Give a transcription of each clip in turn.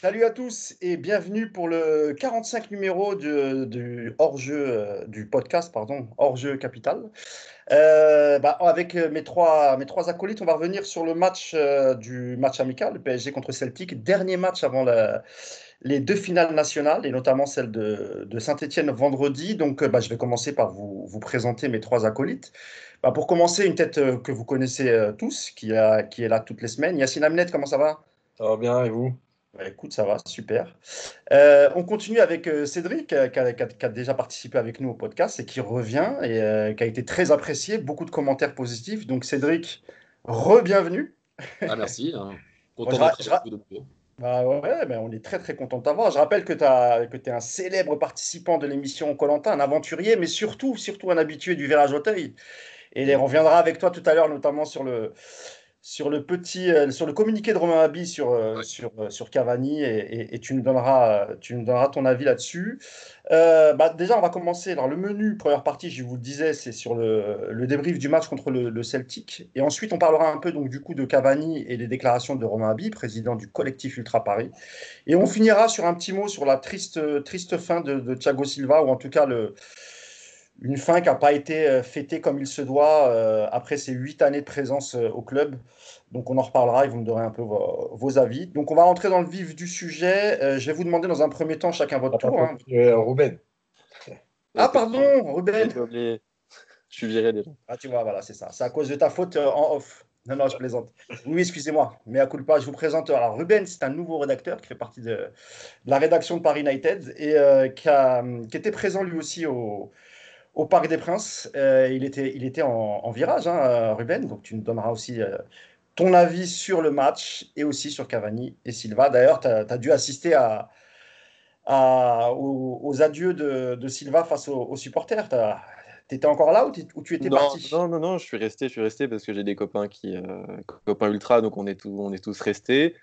Salut à tous et bienvenue pour le 45 numéro du, hors-jeu euh, du podcast pardon hors-jeu capital. Euh, bah, avec mes trois mes trois acolytes, on va revenir sur le match euh, du match amical, le PSG contre Celtic, dernier match avant les deux finales nationales et notamment celle de, Saint-Etienne vendredi. Donc, bah, je vais commencer par vous, vous présenter mes trois acolytes. Bah, pour commencer, une tête que vous connaissez tous, qui, a, qui est là toutes les semaines. Yacine Amnet, comment ça va? Ça va bien et vous? Bah, écoute, ça va, super. Euh, on continue avec euh, Cédric, euh, qui a, déjà participé avec nous au podcast et qui revient et qui a été très apprécié, beaucoup de commentaires positifs. Donc Cédric, re-bienvenue. Ah merci, hein. content bah ouais, ben on est très très content de t'avoir. Je rappelle que tu es un célèbre participant de l'émission Colanta, un aventurier, mais surtout, surtout un habitué du Village Auteuil. Et on reviendra avec toi tout à l'heure, notamment sur le, sur le petit, euh, sur le communiqué de Romain Abi sur, euh, sur, euh, sur Cavani et, tu, nous donneras, tu nous donneras ton avis là-dessus. bah déjà, on va commencer. Alors, le menu, première partie, je vous le disais, c'est sur le, le, débrief du match contre le, Celtic. Et ensuite, on parlera un peu donc, du coup de Cavani et des déclarations de Romain Abi, président du collectif Ultra Paris. Et on finira sur un petit mot sur la triste, triste fin de, de Thiago Silva, ou en tout cas le, une fin qui n'a pas été euh, fêtée comme il se doit euh, après ses huit années de présence euh, au club. Donc on en reparlera et vous me donnerez un peu vos, avis. Donc on va rentrer dans le vif du sujet. je vais vous demander dans un premier temps chacun votre tour. Hein. Ruben. Ah pardon, Ruben. Je suis viré déjà. Ah tu vois, voilà, c'est ça. C'est à cause de ta faute en off. Non, non, je plaisante. Oui, excusez-moi. Mais à coup de pas, je vous présente. Alors, Ruben, c'est un nouveau rédacteur qui fait partie de, la rédaction de Paris United et qui, qui, était présent lui aussi au, au Parc des Princes. Euh, il était, il était en, virage, hein, euh, Ruben, donc tu nous donneras aussi euh, ton avis sur le match et aussi sur Cavani et Silva. D'ailleurs, tu as, dû assister à, aux, adieux de, Silva face aux, supporters. Tu étais encore là ou, tu étais parti? Non, non, non, je suis resté, je suis resté parce que j'ai des copains qui, copains ultra, donc on est, tous, on est tous restés.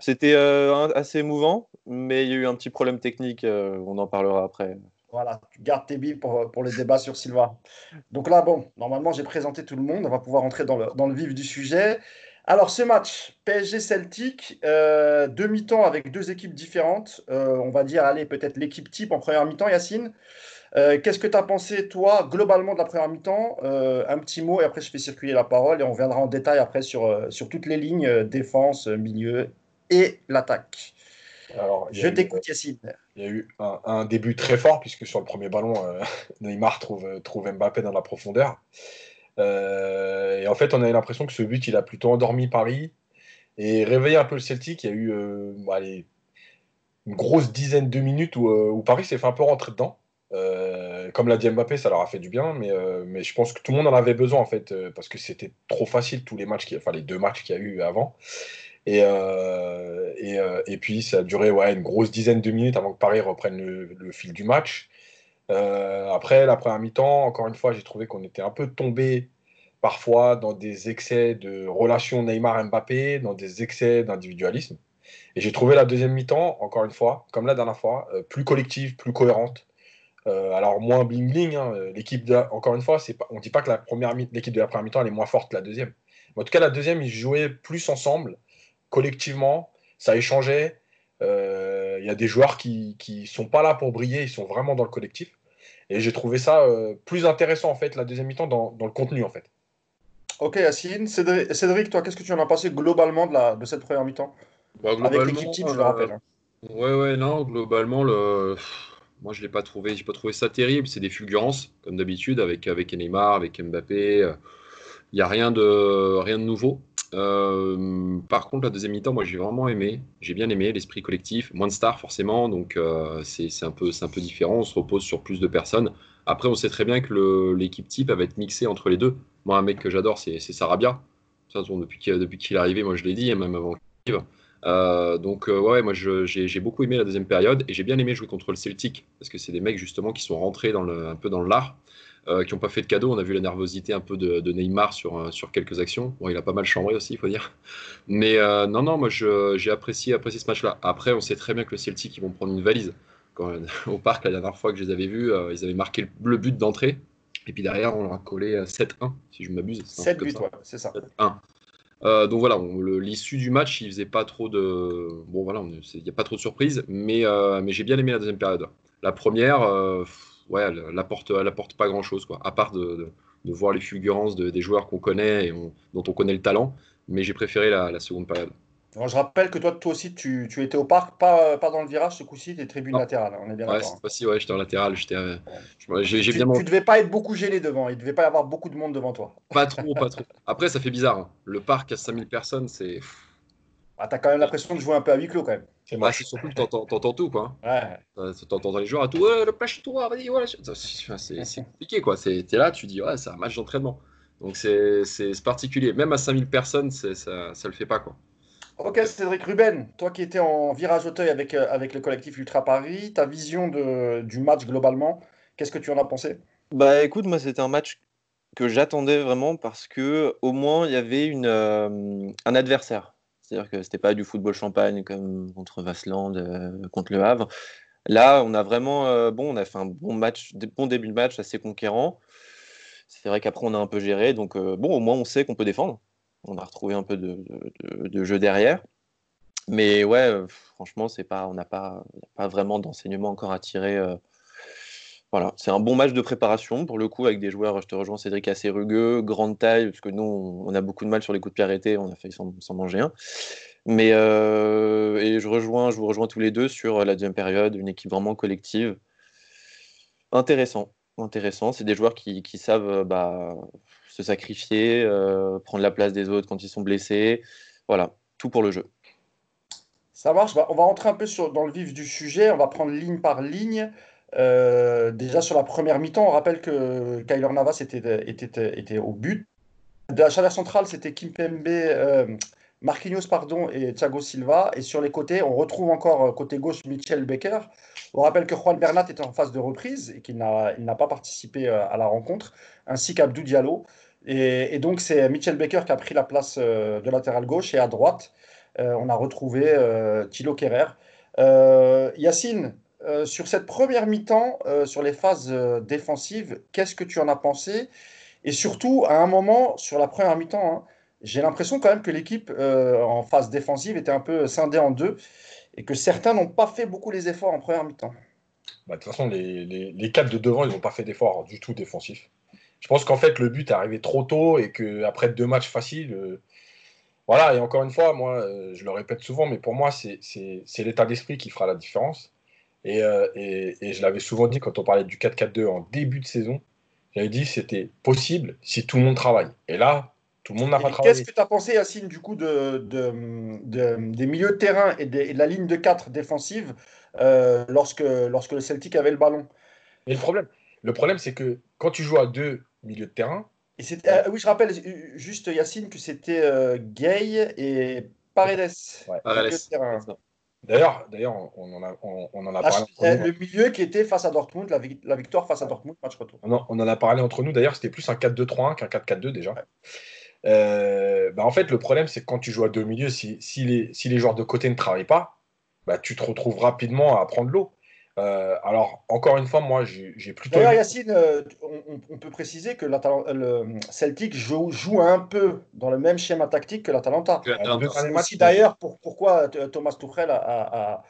C'était assez émouvant, mais il y a eu un petit problème technique, on en parlera après. Voilà, tu gardes tes billes pour, pour le débat sur Silva. Donc là, bon, normalement, j'ai présenté tout le monde. On va pouvoir entrer dans le, dans le vif du sujet. Alors, ce match, PSG-Celtic, euh, deux mi-temps avec deux équipes différentes. Euh, on va dire, allez, peut-être l'équipe type en première mi-temps, Yacine. Euh, qu'est-ce que tu as pensé, toi, globalement de la première mi-temps? Un petit mot et après, je fais circuler la parole et on viendra en détail après sur, sur toutes les lignes, défense, milieu et l'attaque. Alors, je t'écoute, Yacine. Il y a eu un, début très fort, puisque sur le premier ballon, euh, Neymar trouve, trouve Mbappé dans la profondeur. Euh, et en fait, on a eu l'impression que ce but, il a plutôt endormi Paris et réveillé un peu le Celtic. Il y a eu euh, une grosse dizaine de minutes où, Paris s'est fait un peu rentrer dedans. comme l'a dit Mbappé, ça leur a fait du bien, mais, mais je pense que tout le monde en avait besoin en fait, parce que c'était trop facile tous les matchs, enfin les deux matchs qu'il y a eu avant. Et, euh, euh, et, puis ça a duré ouais, une grosse dizaine de minutes avant que Paris reprenne le, fil du match. Euh, après, la première mi-temps, encore une fois, j'ai trouvé qu'on était un peu tombé parfois dans des excès de relations Neymar-Mbappé, dans des excès d'individualisme. Et j'ai trouvé la deuxième mi-temps, encore une fois, comme la dernière fois, plus collective, plus cohérente. alors moins bling bling. Hein, l'équipe, encore une fois, pas, on ne dit pas que l'équipe de la première mi-temps elle est moins forte que la deuxième. Mais en tout cas, la deuxième, ils jouaient plus ensemble collectivement, ça échangeait. Il euh, y a des joueurs qui ne sont pas là pour briller, ils sont vraiment dans le collectif. Et j'ai trouvé ça euh, plus intéressant, en fait, la deuxième mi-temps, dans, dans, le contenu, en fait. Ok, Yacine. Cédric, toi, qu'est-ce que tu en as pensé globalement de, la, de cette première mi-temps? Bah, Avec l'équipe type, je le rappelle. Hein. Ouais, ouais, non, globalement, le... moi, je l'ai pas trouvé, j'ai pas trouvé ça terrible. C'est des fulgurances, comme d'habitude, avec, avec Neymar, avec Mbappé. Il n'y a rien de, rien de nouveau. Euh, par contre, la deuxième mi-temps, moi j'ai vraiment aimé. J'ai bien aimé l'esprit collectif. Moins de stars forcément, donc euh, c'est un, peu, un peu différent. On se repose sur plus de personnes. Après, on sait très bien que l'équipe type va être mixée entre les deux. Moi, un mec que j'adore, c'est Sarabia. Depuis qu'il est arrivé, moi je l'ai dit, même avant qu'il. Euh, donc ouais, moi j'ai beaucoup aimé la deuxième période et j'ai bien aimé jouer contre le Celtic parce que c'est des mecs justement qui sont rentrés un peu dans l'art euh, qui n'ont pas fait de cadeau. On a vu la nervosité un peu de, Neymar sur, euh, sur quelques actions. Bon, il a pas mal chambré aussi, il faut dire. Mais euh, non, non, moi j'ai apprécié, apprécié ce match-là. Après, on sait très bien que le Celtic, ils vont prendre une valise. Quand, au parc, la dernière fois que je les avais vus, ils avaient marqué le but d'entrée. Et puis derrière, on leur a collé 7-1, si je m'abuse. 7 buts, c'est ça. 1 Euh, donc voilà, l'issue du match, il faisait pas trop de. Bon voilà, il n'y a pas trop de surprises, mais, euh, mais j'ai bien aimé la deuxième période. La première, euh, ouais, elle apporte, elle apporte pas grand chose, quoi, à part de, de, voir les fulgurances des joueurs qu'on connaît et dont on connaît le talent, mais j'ai préféré la seconde période je rappelle que toi, toi aussi, tu, tu étais au parc, pas, pas dans le virage ce coup-ci, des tribunes latérales. On est bien ouais, cette fois-ci, ouais, j'étais en latéral. J'étais, euh, j'ai, tu, bien... tu devais pas être beaucoup gêné devant. Il devait pas y avoir beaucoup de monde devant toi. Pas trop, pas trop. Après, ça fait bizarre. Hein. Le parc à 5000 personnes, c'est. Ah, t'as quand même l'impression de jouer un peu à huis clos quand même. C'est, bah, c'est surtout que t'entends, tout, quoi. Ouais. T'entends les joueurs à tout. Ouais, le toi vas-y, voilà. C'est, c'est compliqué, quoi. C'est, t'es là, tu dis, ouais, c'est un match d'entraînement. Donc c'est, c'est, particulier. Même à 5000 personnes, ça, ça le fait pas, quoi. Ok, Cédric Ruben, toi qui étais en virage Auteuil avec, euh, avec le collectif Ultra Paris, ta vision de, du match globalement, qu'est-ce que tu en as pensé? Bah écoute, moi c'était un match que j'attendais vraiment parce que au moins il y avait une, euh, un adversaire. C'est-à-dire que c'était pas du football champagne comme contre Vasland, euh, contre Le Havre. Là, on a vraiment bon, on a fait un bon match, bon début de match assez conquérant. C'est vrai qu'après on a un peu géré, donc bon, au moins on sait qu'on peut défendre on a retrouvé un peu de, jeu derrière. Mais ouais, euh, franchement, c'est pas, on n'a pas, pas vraiment d'enseignement encore à tirer. Euh. voilà, c'est un bon match de préparation pour le coup avec des joueurs. Je te rejoins, Cédric, assez rugueux, grande taille, parce que nous, on a beaucoup de mal sur les coups de pied arrêtés. On a failli s'en manger un. Mais euh, et je rejoins, je vous rejoins tous les deux sur la deuxième période, une équipe vraiment collective. Intéressant, intéressant. C'est des joueurs qui, savent bah, se sacrifier, euh, prendre la place des autres quand ils sont blessés. Voilà, tout pour le jeu. Ça marche. Bah, on va rentrer un peu dans le vif du sujet. On va prendre ligne par ligne. Euh, déjà sur la première mi-temps, on rappelle que Kyler Navas était, au but. De la chaleur centrale, c'était Kim Pembe, euh, Marquinhos pardon, et Thiago Silva. Et sur les côtés, on retrouve encore côté gauche Michel Becker. On rappelle que Juan Bernat était en phase de reprise et qu'il n'a pas participé à la rencontre, ainsi qu'Abdou Diallo. Et, donc, c'est Mitchell Baker qui a pris la place euh, de latéral gauche. Et à droite, euh, on a retrouvé euh, Thilo Kerrer. Yacine, sur cette première mi-temps, sur les phases défensives, qu'est-ce que tu en as pensé? Et surtout, à un moment, sur la première mi-temps, hein, j'ai l'impression quand même que l'équipe en phase défensive était un peu scindée en deux et que certains n'ont pas fait beaucoup les efforts en première mi-temps. Bah, de toute façon, les, les, les quatre de devant, ils n'ont pas fait d'efforts du tout défensifs. Je pense qu'en fait, le but est arrivé trop tôt et qu'après deux matchs faciles, euh, voilà, et encore une fois, moi, euh, je le répète souvent, mais pour moi, c'est l'état d'esprit qui fera la différence. Euh, et, et, je l'avais souvent dit quand on parlait du 4-4-2 en début de saison, j'avais dit c'était possible si tout le monde travaille. Et là, tout le monde n'a pas travaillé. Qu'est-ce que tu as pensé, Yacine, du coup, de, de, des milieux de terrain et, de, la ligne de 4 défensive lorsque, lorsque le Celtic avait le ballon? Et le problème, le problème, c'est que quand tu joues à deux milieux de terrain. Et euh, oui, je rappelle juste, Yacine, que c'était euh, Gay et Paredes. D'ailleurs, d'ailleurs, on en a, on, en a parlé. le milieu qui était face à Dortmund, la, victoire face à Dortmund, match retour. On en, on en a parlé entre nous. D'ailleurs, c'était plus un 4-2-3-1 qu'un 4-4-2 déjà. Euh, bah en fait, le problème, c'est que quand tu joues à deux milieux, si, si, les, si les joueurs de côté ne travaillent pas, bah, tu te retrouves rapidement à prendre l'eau. Euh, alors, encore une fois, moi, j'ai plutôt. D'ailleurs, Yacine, euh, on, peut préciser que le Celtic joue, joue, un peu dans le même schéma tactique que l'Atalanta. C'est aussi d'ailleurs pour, pourquoi euh, Thomas Tuchel a,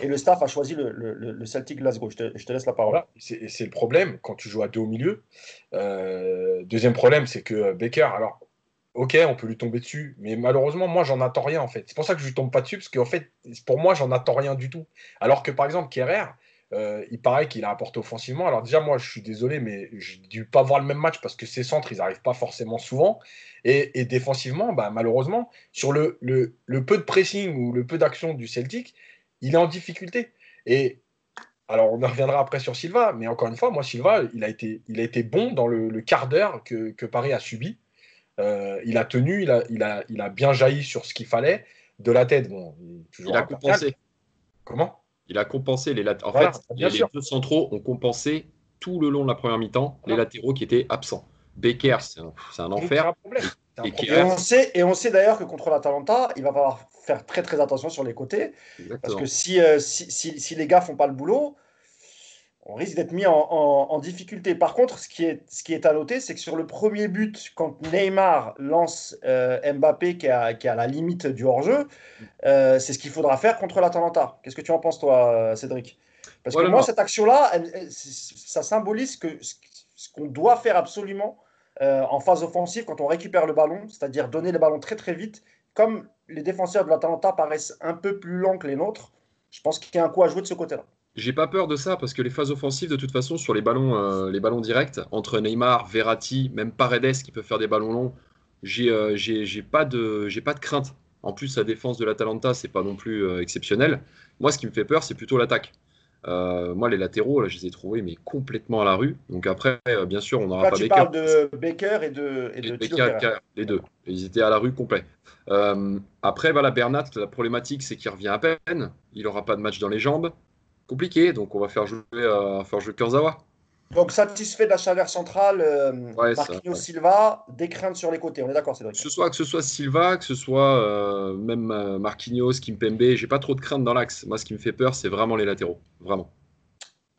et le staff a choisi le, le, Celtic Glasgow. Je te, je te, laisse la parole. c'est le problème quand tu joues à deux au milieu. deuxième problème, c'est que Becker, alors, ok, on peut lui tomber dessus, mais malheureusement, moi, j'en attends rien en fait. C'est pour ça que je lui tombe pas dessus, parce qu'en fait, pour moi, j'en attends rien du tout. Alors que par exemple, Kerrer, euh, il paraît qu'il a apporté offensivement. Alors déjà, moi, je suis désolé, mais je n'ai dû pas voir le même match parce que ces centres, ils n'arrivent pas forcément souvent. Et, défensivement, bah, malheureusement, sur le, le, peu de pressing ou le peu d'action du Celtic, il est en difficulté. Et alors, on reviendra après sur Silva, mais encore une fois, moi, Silva, il a été, il a été bon dans le, quart d'heure que, que, Paris a subi. Euh, il a tenu, il a, il, a, il a bien jailli sur ce qu'il fallait. De la tête, bon, il, il a compensé. Comment? Il a compensé les latéraux. En fait, les, deux centraux ont compensé tout le long de la première mi-temps les latéraux qui étaient absents. Becker, c'est un, enfer. Et, on sait, et on sait d'ailleurs que contre l'Atalanta, il va falloir faire très très attention sur les côtés. Parce que si, euh, si, si, les gars font pas le boulot, on risque d'être mis en, difficulté. Par contre, ce qui est, ce qui est à noter, c'est que sur le premier but, quand Neymar lance euh, Mbappé qui est, à, la limite du hors-jeu, euh, c'est ce qu'il faudra faire contre l'Atalanta. Qu'est-ce que tu en penses, toi, Cédric? Parce que moi, cette action-là, ça symbolise que ce qu'on doit faire absolument euh, en phase offensive quand on récupère le ballon, c'est-à-dire donner le ballon très très vite. Comme les défenseurs de l'Atalanta paraissent un peu plus lents que les nôtres, je pense qu'il y a un coup à jouer de ce côté-là. J'ai pas peur de ça parce que les phases offensives, de toute façon, sur les ballons, euh, les ballons directs, entre Neymar, Verratti, même Paredes qui peut faire des ballons longs, j'ai euh, pas, de, pas de crainte. En plus, la défense de l'Atalanta, c'est pas non plus euh, exceptionnel. Moi, ce qui me fait peur, c'est plutôt l'attaque. moi, les latéraux, là, je les ai trouvés mais complètement à la rue. Donc après, bien sûr, on n'aura pas tu parles de Baker et de, et de Baker, les deux. Ils étaient à la rue complet. après, voilà, Bernat, la problématique, c'est qu'il revient à peine. Il n'aura pas de match dans les jambes compliqué, donc on va faire jouer, euh, faire jouer Kurzawa. Donc satisfait de la chaleur centrale, euh, Marquinhos Silva, des craintes sur les côtés, on est d'accord Cédric que ce soit Que ce soit Silva, que ce soit euh, même euh, Marquinhos, Kimpembe, j'ai pas trop de crainte dans l'axe. Moi ce qui me fait peur c'est vraiment les latéraux, vraiment.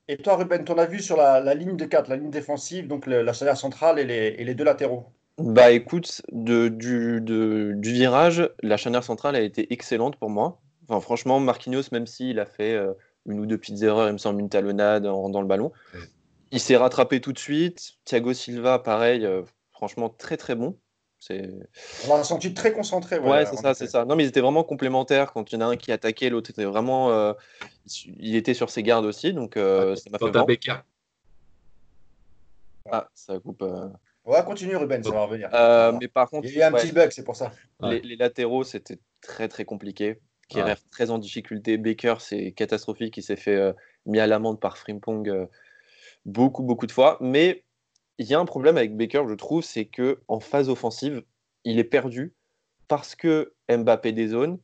Et toi Ruben, ton avis sur la, ligne de 4, la ligne défensive, donc la chaleur centrale et les, et les, deux latéraux? Bah écoute, de, du, du virage, la charnière centrale a été excellente pour moi. Enfin, franchement, Marquinhos, même s'il a fait une ou deux petites erreurs, il me semble une talonnade en rendant le ballon. Il s'est rattrapé tout de suite. Thiago Silva, pareil, euh, franchement très très bon. On l'a senti très concentré. Ouais, c'est ça, c'est ça. Non, mais ils étaient vraiment complémentaires. Quand il y en a un qui attaquait, l'autre était vraiment. Euh, il était sur ses gardes aussi, donc euh, ça m'a fait. Ah, ça coupe. Ouais, continue Ruben, ça va revenir. mais par contre, il y a eu un petit bug, c'est pour ça. Les, les latéraux, c'était très très compliqué qui rêve très en difficulté. Baker, c'est catastrophique. Il s'est fait euh, mis à l'amende par Frimpong euh, beaucoup, beaucoup de fois. Mais il y a un problème avec Baker, je trouve, c'est que en phase offensive, il est perdu parce que Mbappé dézone,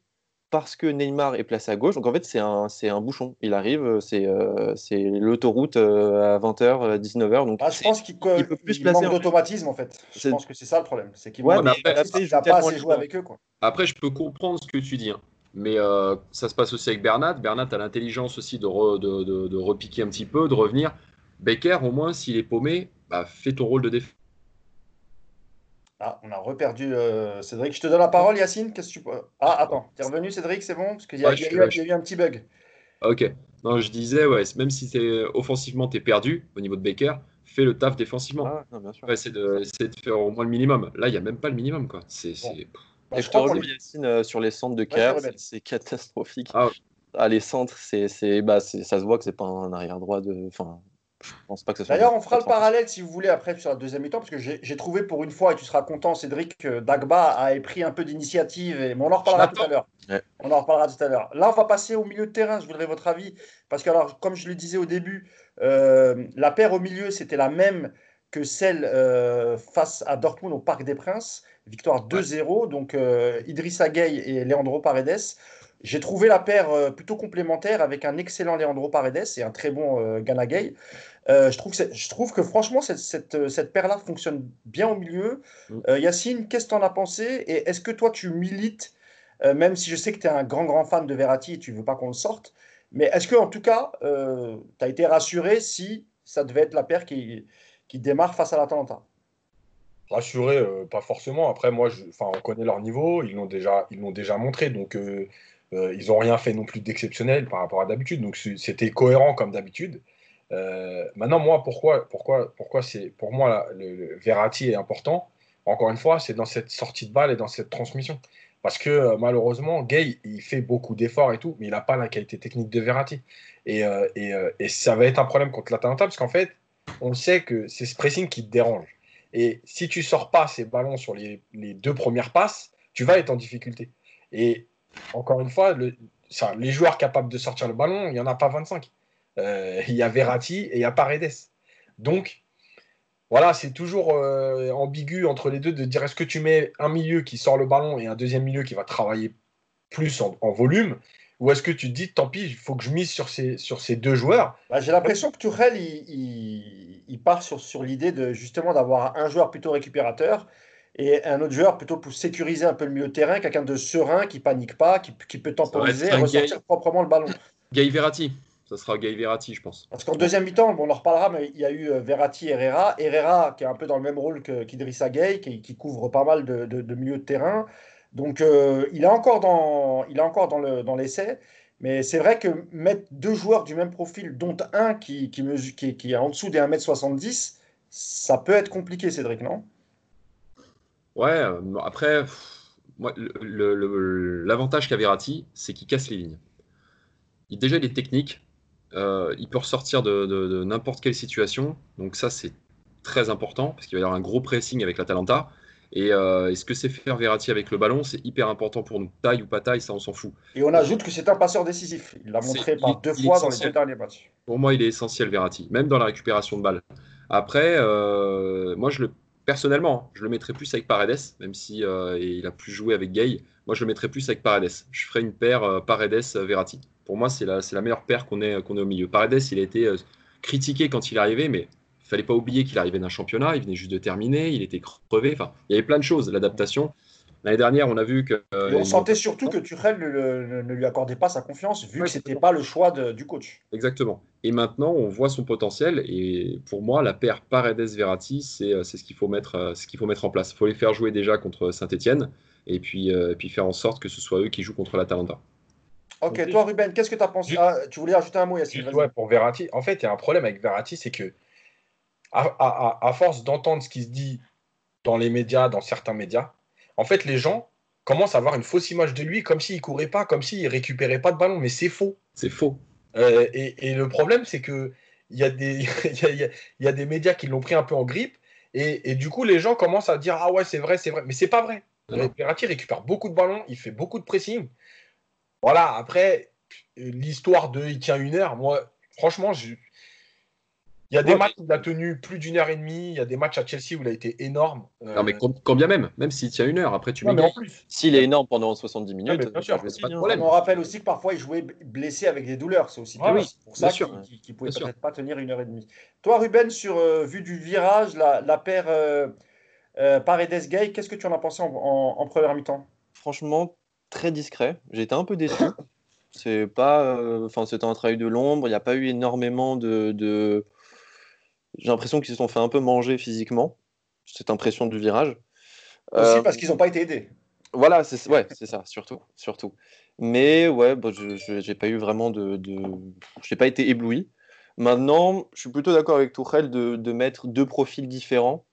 parce que Neymar est placé à gauche. Donc en fait, c'est un, c'est un bouchon. Il arrive, c'est, euh, c'est l'autoroute à 20h, 19h. Donc ah, je pense qu'il, peut plus il manque d'automatisme en fait. Je pense que c'est ça le problème. C'est qu'il ouais, pas assez joué avec eux. Quoi. Après, je peux comprendre ce que tu dis. Hein. Mais euh, ça se passe aussi avec Bernat. Bernat a l'intelligence aussi de, de, de, repiquer un petit peu, de revenir. Becker, au moins, s'il est paumé, bah, fais ton rôle de défense. Ah, on a reperdu euh, Cédric. Je te donne la parole, Yacine. Qu'est-ce que tu Ah, attends, t'es revenu, Cédric, c'est bon? Parce qu'il y, a, eu un petit bug. Ok. Non, je disais, ouais, même si es, offensivement, tu es perdu au niveau de Becker, fais le taf défensivement. Ah, ouais, c'est de, de, faire au moins le minimum. Là, il n'y a même pas le minimum. quoi. C'est. Et je te rejoins, Yacine, euh, sur les centres de Caire, c'est catastrophique. Ah, ah, les centres, c'est, bah, ça se voit que c'est pas un arrière droit de. Enfin, je pense pas que D'ailleurs, on fera le parallèle si vous voulez après sur la deuxième mi-temps, parce que j'ai trouvé pour une fois, et tu seras content, Cédric, que Dagba a pris un peu d'initiative, et... mais on en reparlera tout à l'heure. On en reparlera tout à l'heure. Là, on va passer au milieu de terrain, je voudrais votre avis, parce que, alors, comme je le disais au début, euh, la paire au milieu, c'était la même que celle euh, face à Dortmund au Parc des Princes. Victoire 2-0. Donc euh, Idrissa Gueye et Leandro Paredes. J'ai trouvé la paire euh, plutôt complémentaire avec un excellent Leandro Paredes et un très bon euh, Gana Gueye. je, trouve que je trouve que franchement, cette, cette, cette paire-là fonctionne bien au milieu. Mm. Yacine, qu'est-ce que tu en as pensé? Et est-ce que toi, tu milites, même si je sais que tu es un grand, grand fan de Verratti et tu ne veux pas qu'on le sorte, mais est-ce que en tout cas, tu as été rassuré si ça devait être la paire qui, qui démarre face à l'Atalanta rassuré, euh, pas forcément. Après, moi, je, on connaît leur niveau, ils l'ont déjà, ils l'ont déjà montré, donc euh, euh, ils n'ont rien fait non plus d'exceptionnel par rapport à d'habitude. Donc c'était cohérent comme d'habitude. maintenant, moi, pourquoi, pourquoi, pourquoi c'est pour moi le, Verratti est important? Encore une fois, c'est dans cette sortie de balle et dans cette transmission. Parce que malheureusement, Gay, il fait beaucoup d'efforts et tout, mais il n'a pas la qualité technique de Verratti. Et ça va être un problème contre l'Atalanta, parce qu'en fait, on sait que c'est ce pressing qui te dérange. Et si tu sors pas ces ballons sur les, deux premières passes, tu vas être en difficulté. Et encore une fois, les joueurs capables de sortir le ballon, il n'y en a pas 25. Euh, il y a Verratti et il y a Paredes. Donc, voilà, c'est toujours euh, ambigu entre les deux de dire est-ce que tu mets un milieu qui sort le ballon et un deuxième milieu qui va travailler plus en volume? Ou est-ce que tu te dis, tant pis, il faut que je mise sur ces, sur ces deux joueurs? Bah, J'ai l'impression que Tourelle, il, il, part sur, sur l'idée de justement d'avoir un joueur plutôt récupérateur et un autre joueur plutôt pour sécuriser un peu le milieu de terrain, quelqu'un de serein, qui panique pas, qui, qui peut temporiser et ressortir proprement le ballon. Gaï Verratti. Ça sera Gay Verratti, je pense. Parce qu'en deuxième mi-temps, bon, on en reparlera, mais il y a eu euh, Verratti et Herrera. Herrera, qui est un peu dans le même rôle qu'Idrissa Gueye, qui, qui, couvre pas mal de, de, milieux de terrain. Donc, euh, il est encore dans, encore dans, le, dans l'essai. Mais c'est vrai que mettre deux joueurs du même profil, dont un qui, qui, est en dessous des 1m70, ça peut être compliqué, Cédric, non? Ouais, euh, après, l'avantage qu'a Verratti, c'est qu'il casse les lignes. Il, déjà, il est technique. Euh, il peut ressortir de, n'importe quelle situation. Donc ça, c'est très important parce qu'il va y avoir un gros pressing avec l'Atalanta. Et, euh, ce que c'est faire Verratti avec le ballon, c'est hyper important pour nous. Taille ou pas taille, ça, on s'en fout. Et on ajoute que c'est un passeur décisif. Il l'a montré par deux fois dans les deux derniers matchs. Pour moi, il est essentiel, Verratti, même dans la récupération de balles. Après, euh, moi, je le, personnellement, je le mettrais plus avec Paredes, même si euh, il a plus joué avec Gay. Moi, je le mettrais plus avec Paredes. Je ferais une paire Paredes-Verratti pour moi, c'est la, la, meilleure paire qu'on ait, qu'on ait au milieu. Paredes, il a été euh, critiqué quand il est arrivé, mais fallait pas oublier qu'il arrivait d'un championnat, il venait juste de terminer, il était crevé. Enfin, il y avait plein de choses, l'adaptation. L'année dernière, on a vu que. Euh, on sentait surtout que Tuchel ne, lui accordait pas sa confiance, vu que ce n'était pas le choix du coach. Exactement. Et maintenant, on voit son potentiel. Et pour moi, la paire Paredes-Verratti, c'est euh, ce qu'il faut, mettre, ce qu'il faut mettre en place. Il faut les faire jouer déjà contre Saint-Etienne, et puis, puis faire en sorte que ce soit eux qui jouent contre l'Atalanta. Ok, toi Ruben, qu'est-ce que tu as pensé ah, Tu voulais ajouter un mot, Yassine ouais, pour Verratti. En fait, il y a un problème avec Verratti, c'est que à, force d'entendre ce qui se dit dans les médias, dans certains médias, en fait, les gens commencent à avoir une fausse image de lui, comme s'il courait pas, comme s'il récupérait pas de ballon, mais c'est faux. C'est faux. Euh, et, le problème, c'est que il y, a des, y, a, des médias qui l'ont pris un peu en grippe, et, du coup, les gens commencent à dire ah ouais, c'est vrai, c'est vrai, mais c'est pas vrai. Verratti récupère beaucoup de ballons, il fait beaucoup de pressing. Voilà, après, l'histoire de il tient une heure, moi, franchement, il y a des matchs où il a tenu plus d'une heure et demie. Il y a des matchs à Chelsea où il a été énorme. Euh, non, mais combien même? Même s'il tient une heure, après tu mets. S'il est énorme pendant 70 minutes, bien sûr, pas de problème. On rappelle aussi que parfois il jouait blessé avec des douleurs. C'est aussi pour ça qu'il ne pouvait peut-être pas tenir une heure et demie. Toi, Ruben, sur euh, vue du virage, la, paire euh, Paredes-Gay, qu'est-ce que tu en as pensé en première mi-temps? Franchement, très discret. J'ai été un peu déçu. C'est pas, euh, enfin, c'était un travail de l'ombre. Il n'y a pas eu énormément de. J'ai l'impression qu'ils se sont fait un peu manger physiquement. Cette impression du virage. Aussi euh, parce qu'ils n'ont pas été aidés. Voilà, c'est ouais, c'est ça, surtout, surtout. Mais ouais, bah, je n'ai pas eu vraiment de, de... j'ai pas été ébloui. Maintenant, je suis plutôt d'accord avec Tourelle de, de mettre deux profils différents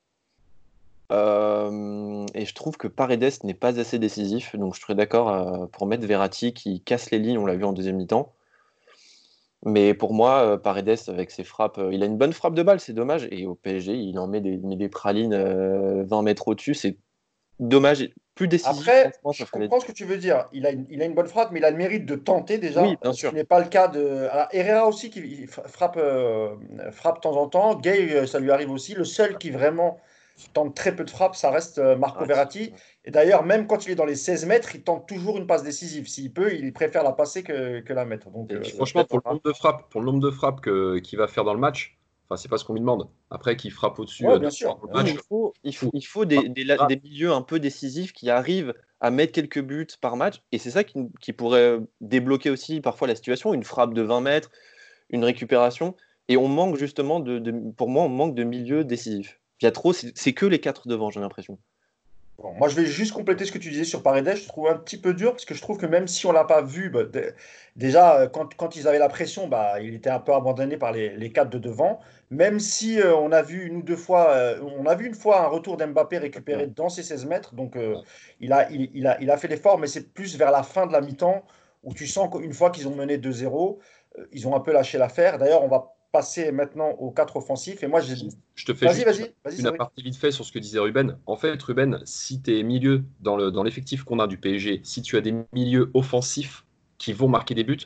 euh, et je trouve que Paredes n'est pas assez décisif, donc je serais d'accord euh, pour mettre Verratti qui casse les lignes, on l'a vu en deuxième mi-temps. Mais pour moi, euh, Paredes, avec ses frappes, il a une bonne frappe de balle, c'est dommage. Et au PSG, il en met des, des pralines 20 mètres au-dessus, c'est dommage. Plus décisif. Après, je comprends ce que tu veux dire. Il a, une, il a une bonne frappe, mais il a le mérite de tenter déjà. Oui, bien sûr. Ce n'est pas le cas de. Alors, Herrera aussi qui frappe, frappe de temps en temps. Gay, ça lui arrive aussi. Le seul qui vraiment tente très peu de frappes, ça reste euh, Marco Verratti. Et d'ailleurs, même quand il est dans les 16 mètres, il tente toujours une passe décisive. S'il peut, il préfère la passer que, que la mettre. Donc, euh, franchement, pour le, nombre de frappes, pour le nombre de frappes qu'il va faire dans le match, Enfin, c'est pas ce qu'on lui demande. Après, qu'il frappe au-dessus. Ouais, euh, bien sûr. il faut, il faut, il faut des, des, des, milieux un peu décisifs qui arrivent à mettre quelques buts par match. Et c'est ça qui, qui, pourrait débloquer aussi parfois la situation. Une frappe de 20 mètres, une récupération. Et on manque justement de, de pour moi, on manque de milieux décisifs. Il y a trop, c'est que les quatre devant, j'ai l'impression. moi, je vais juste compléter ce que tu disais sur Paredes. Je trouve un petit peu dur parce que je trouve que même si on l'a pas vu, bah, déjà euh, quand, quand, ils avaient la pression, bah, il était un peu abandonné par les, les quatre de devant. Même si euh, on a vu une ou deux fois, euh, on a vu une fois un retour d'Mbappé récupéré dans ses 16 mètres, donc il, a, il, il, a, il a fait l'effort, mais c'est plus vers la fin de la mi-temps où tu sens qu'une fois qu'ils ont mené 2-0, ils ont un peu lâché l'affaire. D'ailleurs, on va passer maintenant aux quatre offensifs. Et moi, je, je te fais vas-y, vas-y, vas une partie vite fait sur ce que disait Ruben. En fait, Ruben, si tu es milieu dans, le, dans l'effectif qu'on a du PSG, si tu as des milieux offensifs qui vont marquer des buts,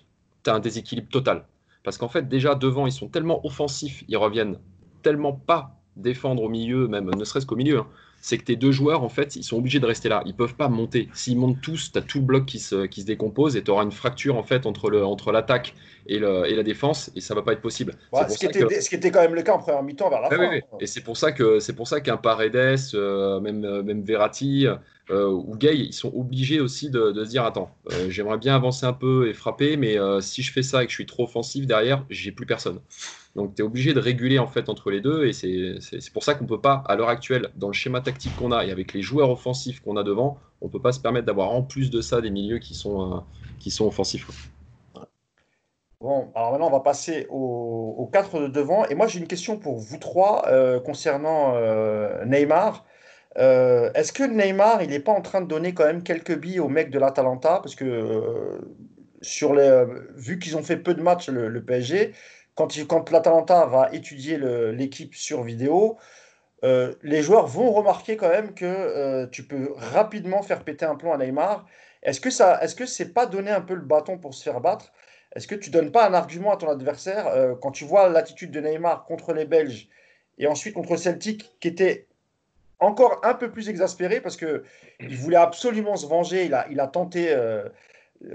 tu as un déséquilibre total. Parce qu'en fait, déjà devant, ils sont tellement offensifs, ils reviennent tellement pas défendre au milieu, même ne serait-ce qu'au milieu. Hein c'est que tes deux joueurs, en fait, ils sont obligés de rester là. Ils peuvent pas monter. S'ils montent tous, tu as tout le bloc qui se, qui se décompose et tu auras une fracture en fait entre, le, entre l'attaque et, le, et la défense et ça va pas être possible. ce, qui était, ce, qui était, quand même le cas en première mi-temps vers la fin. Et c'est pour ça que c'est pour ça qu'un Paredes, euh, même, euh, même Verratti, euh, où Gay, ils sont obligés aussi de, se dire attends, euh, j'aimerais bien avancer un peu et frapper, mais si je fais ça et que je suis trop offensif derrière, j'ai plus personne. Donc tu es obligé de réguler en fait entre les deux, et c'est pour ça qu'on peut pas, à l'heure actuelle, dans le schéma tactique qu'on a et avec les joueurs offensifs qu'on a devant, on peut pas se permettre d'avoir en plus de ça des milieux qui sont, qui sont offensifs. Bon, alors maintenant, on va passer aux, quatre de devant. Et moi, j'ai une question pour vous trois concernant Neymar. Euh, est-ce que Neymar, il n'est pas en train de donner quand même quelques billes aux mecs de l'Atalanta? Parce que euh, sur les, euh, vu qu'ils ont fait peu de matchs, le, PSG, quand, l'Atalanta va étudier l'équipe sur vidéo, les joueurs vont remarquer quand même que tu peux rapidement faire péter un plomb à Neymar. Est-ce que ça, est-ce que c'est pas donner un peu le bâton pour se faire battre? Est-ce que tu donnes pas un argument à ton adversaire quand tu vois l'attitude de Neymar contre les Belges et ensuite contre Celtic, qui était encore un peu plus exaspéré parce que il voulait absolument se venger. Il a, tenté euh,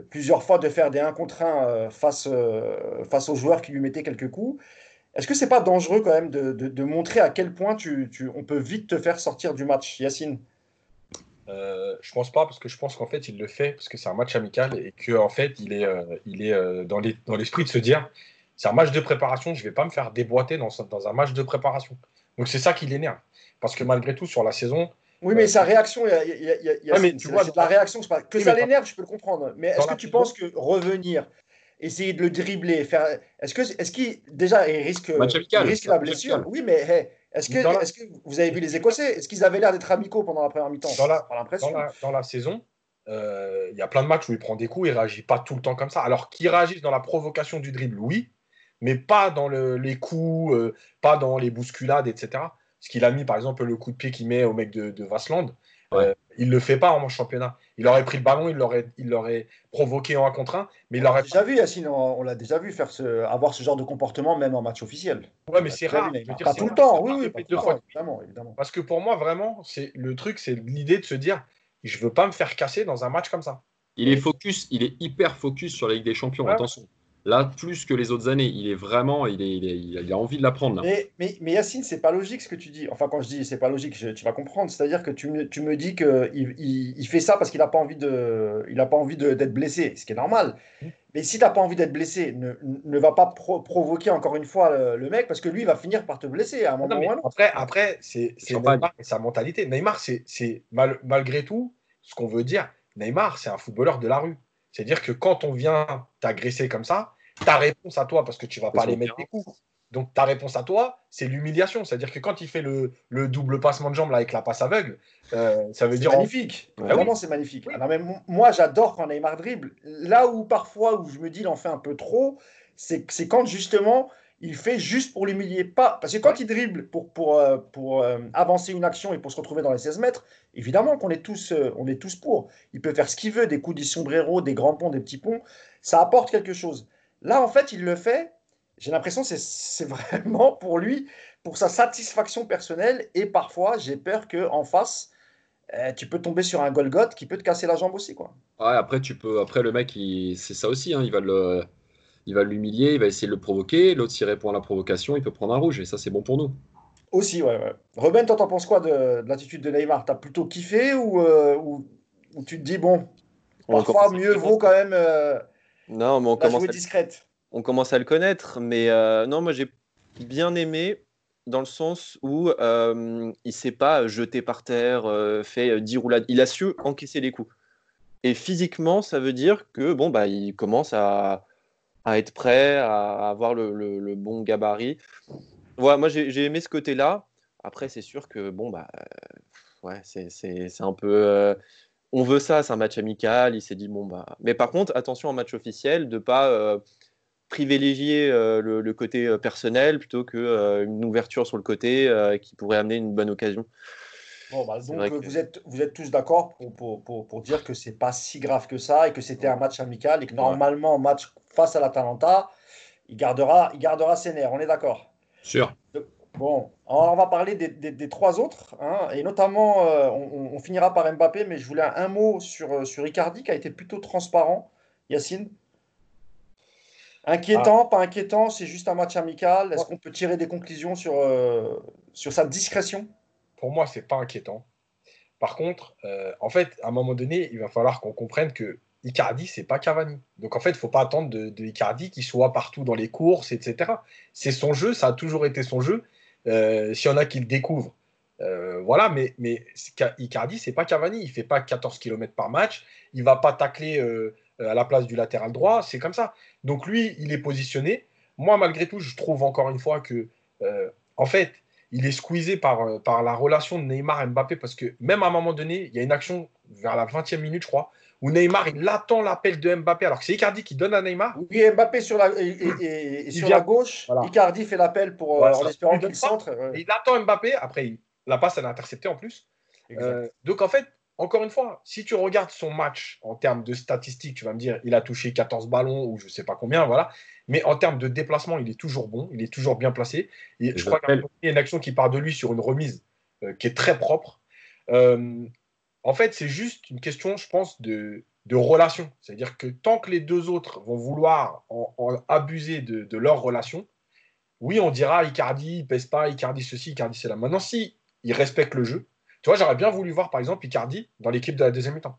plusieurs fois de faire des 1 contre 1 euh, face, euh, face aux joueurs qui lui mettaient quelques coups. Est-ce que c'est pas dangereux quand même de, de, montrer à quel point tu, tu, on peut vite te faire sortir du match, Yacine? Je pense pas parce que je pense qu'en fait il le fait parce que c'est un match amical et que en fait il est, il est dans l'esprit de se dire c'est un match de préparation, je vais pas me faire déboîter dans, dans un match de préparation. Donc c'est ça qui l'énerve. Parce que malgré tout, sur la saison. Oui, mais sa réaction, il y a, tu vois, la réaction, pas... que ça l'énerve, je peux le comprendre. Mais est-ce que tu penses que revenir, essayer de le dribbler, faire, est-ce que, est-ce qu'il déjà il risque, il risque la blessure? Oui, mais est-ce que, est-ce que vous avez vu les Écossais? Est-ce qu'ils avaient l'air d'être amicaux pendant la première mi-temps? Dans la, dans la, saison, euh, il y a plein de matchs où il prend des coups, il réagit pas tout le temps comme ça. Alors qu'il réagisse dans la provocation du dribble, oui, mais pas dans les coups, euh, pas dans les bousculades, etc ce qu'il a mis, par exemple, le coup de pied qu'il met au mec de, de Vassland, euh, il ne le fait pas en championnat. Il aurait pris le ballon, il l'aurait, il l'aurait provoqué en 1 contre 1, mais il aurait. déjà vu, Yacine, on, l'a déjà vu faire ce, avoir ce genre de comportement même en match officiel. Ouais, mais c'est rare. pas tout le temps, oui, oui, pas deux fois. Évidemment, évidemment. Parce que pour moi, vraiment, c'est le truc, c'est l'idée de se dire, je veux pas me faire casser dans un match comme ça. Il est focus, il est hyper focus sur la Ligue des Champions. Attention. Là, plus que les autres années, il est vraiment, il, est, il, a envie de l'apprendre. Mais, mais, mais Yacine, c'est pas logique ce que tu dis. Enfin, quand je dis c'est pas logique, tu vas comprendre. C'est-à-dire que tu me, tu me dis qu'il il, il, fait ça parce qu'il n'a pas envie de, il a pas envie d'être blessé, ce qui est normal. Mmh. Mais si tu n'as pas envie d'être blessé, ne, ne va pas provoquer encore une fois le, mec parce que lui, il va finir par te blesser à un moment ou un autre. Après, après c'est Neymar et sa mentalité. Neymar, c'est mal, malgré tout ce qu'on veut dire. Neymar, c'est un footballeur de la rue. C'est-à-dire que quand on vient t'agresser comme ça, ta réponse à toi, parce que tu vas pas aller mettre des coups. Donc ta réponse à toi, c'est l'humiliation. C'est-à-dire que quand il fait le, double passement de jambes là, avec la passe aveugle, euh, ça veut dire. magnifique. Vraiment, c'est magnifique. moi, j'adore quand Neymar dribble. Là où parfois où je me dis il en fait un peu trop, c'est quand justement il fait juste pour l'humilier. Pas parce que quand il dribble pour, pour, euh, pour euh, avancer une action et pour se retrouver dans les 16 mètres, évidemment qu'on est tous on est tous pour. Il peut faire ce qu'il veut, des coups de sombrero, des grands ponts, des petits ponts, ça apporte quelque chose. Là, en fait, il le fait. J'ai l'impression que c'est vraiment pour lui, pour sa satisfaction personnelle. Et parfois, j'ai peur qu'en face, eh, tu peux tomber sur un Golgoth qui peut te casser la jambe aussi. Quoi. Ouais, après, tu peux, après le mec, c'est ça aussi. Hein, il va le. Il va l'humilier, il va essayer de le provoquer. L'autre, s'il répond à la provocation, il peut prendre un rouge. Et ça, c'est bon pour nous. Aussi, ouais. ouais. Ruben, toi, t'en penses quoi de, l'attitude de Neymar? T'as plutôt kiffé ou, euh, ou, tu te dis, bon, parfois, mieux vaut quand même. Euh, non, mais on commence, à... on commence à le connaître. Mais euh, non, moi j'ai bien aimé dans le sens où euh, il s'est pas jeté par terre, euh, fait 10 roulades. Il a su encaisser les coups. Et physiquement, ça veut dire que bon, bah, il commence à, à être prêt, à avoir le, le, bon gabarit. Voilà, moi j'ai aimé ce côté-là. Après, c'est sûr que bon, bah, ouais, c'est un peu on veut ça, c'est un match amical. Il s'est dit bon bah. Mais par contre, attention en match officiel de pas euh, privilégier euh, le, côté euh, personnel plutôt que une ouverture sur le côté qui pourrait amener une bonne occasion. Bon, bah, donc vous, êtes, vous êtes tous d'accord pour, pour, pour, dire que c'est pas si grave que ça et que c'était un match amical et que normalement, match face à l'Atalanta, il gardera, il gardera ses nerfs. On est d'accord? Sûr. Bon, on va parler des, trois autres, hein, et notamment, euh, on, finira par Mbappé, mais je voulais un, mot sur, euh, sur Icardi qui a été plutôt transparent. Yacine? Inquiétant, ah. pas inquiétant, c'est juste un match amical. Est-ce qu'on peut tirer des conclusions sur, euh, sur sa discrétion? Pour moi, c'est pas inquiétant. Par contre, euh, en fait, à un moment donné, il va falloir qu'on comprenne que Icardi, c'est pas Cavani. Donc en fait, il ne faut pas attendre de, Icardi qu'il soit partout dans les courses, etc. C'est son jeu, ça a toujours été son jeu. Euh, S'il y en a qui le découvrent, euh, voilà, mais, mais Icardi, c'est pas Cavani. Il fait pas 14 km par match. Il va pas tacler euh, à la place du latéral droit. C'est comme ça. Donc lui, il est positionné. Moi, malgré tout, je trouve encore une fois que, en fait, il est squeezé par, par la relation de Neymar-Mbappé parce que même à un moment donné, il y a une action vers la 20e minute, je crois, où Neymar, il attend l'appel de Mbappé, alors que c'est Icardi qui donne à Neymar. Oui, Mbappé sur la, et, sur la gauche, Icardi fait l'appel pour euh, en espérant qu'il centre. Il attend Mbappé, après la passe, elle est interceptée en plus. Euh, donc en fait, encore une fois, si tu regardes son match en termes de statistiques, tu vas me dire, il a touché 14 ballons ou je ne sais pas combien, voilà. Mais en termes de déplacement, il est toujours bon, il est toujours bien placé. Et je crois qu'il y a une action qui part de lui sur une remise euh, qui est très propre. En fait, c'est juste une question, je pense, de, relation. C'est-à-dire que tant que les deux autres vont vouloir en, abuser de, leur relation, oui, on dira Icardi, il pèse pas, Icardi ceci, Icardi cela. Maintenant, si il respecte le jeu, tu vois, j'aurais bien voulu voir, par exemple, Icardi dans l'équipe de la deuxième mi-temps.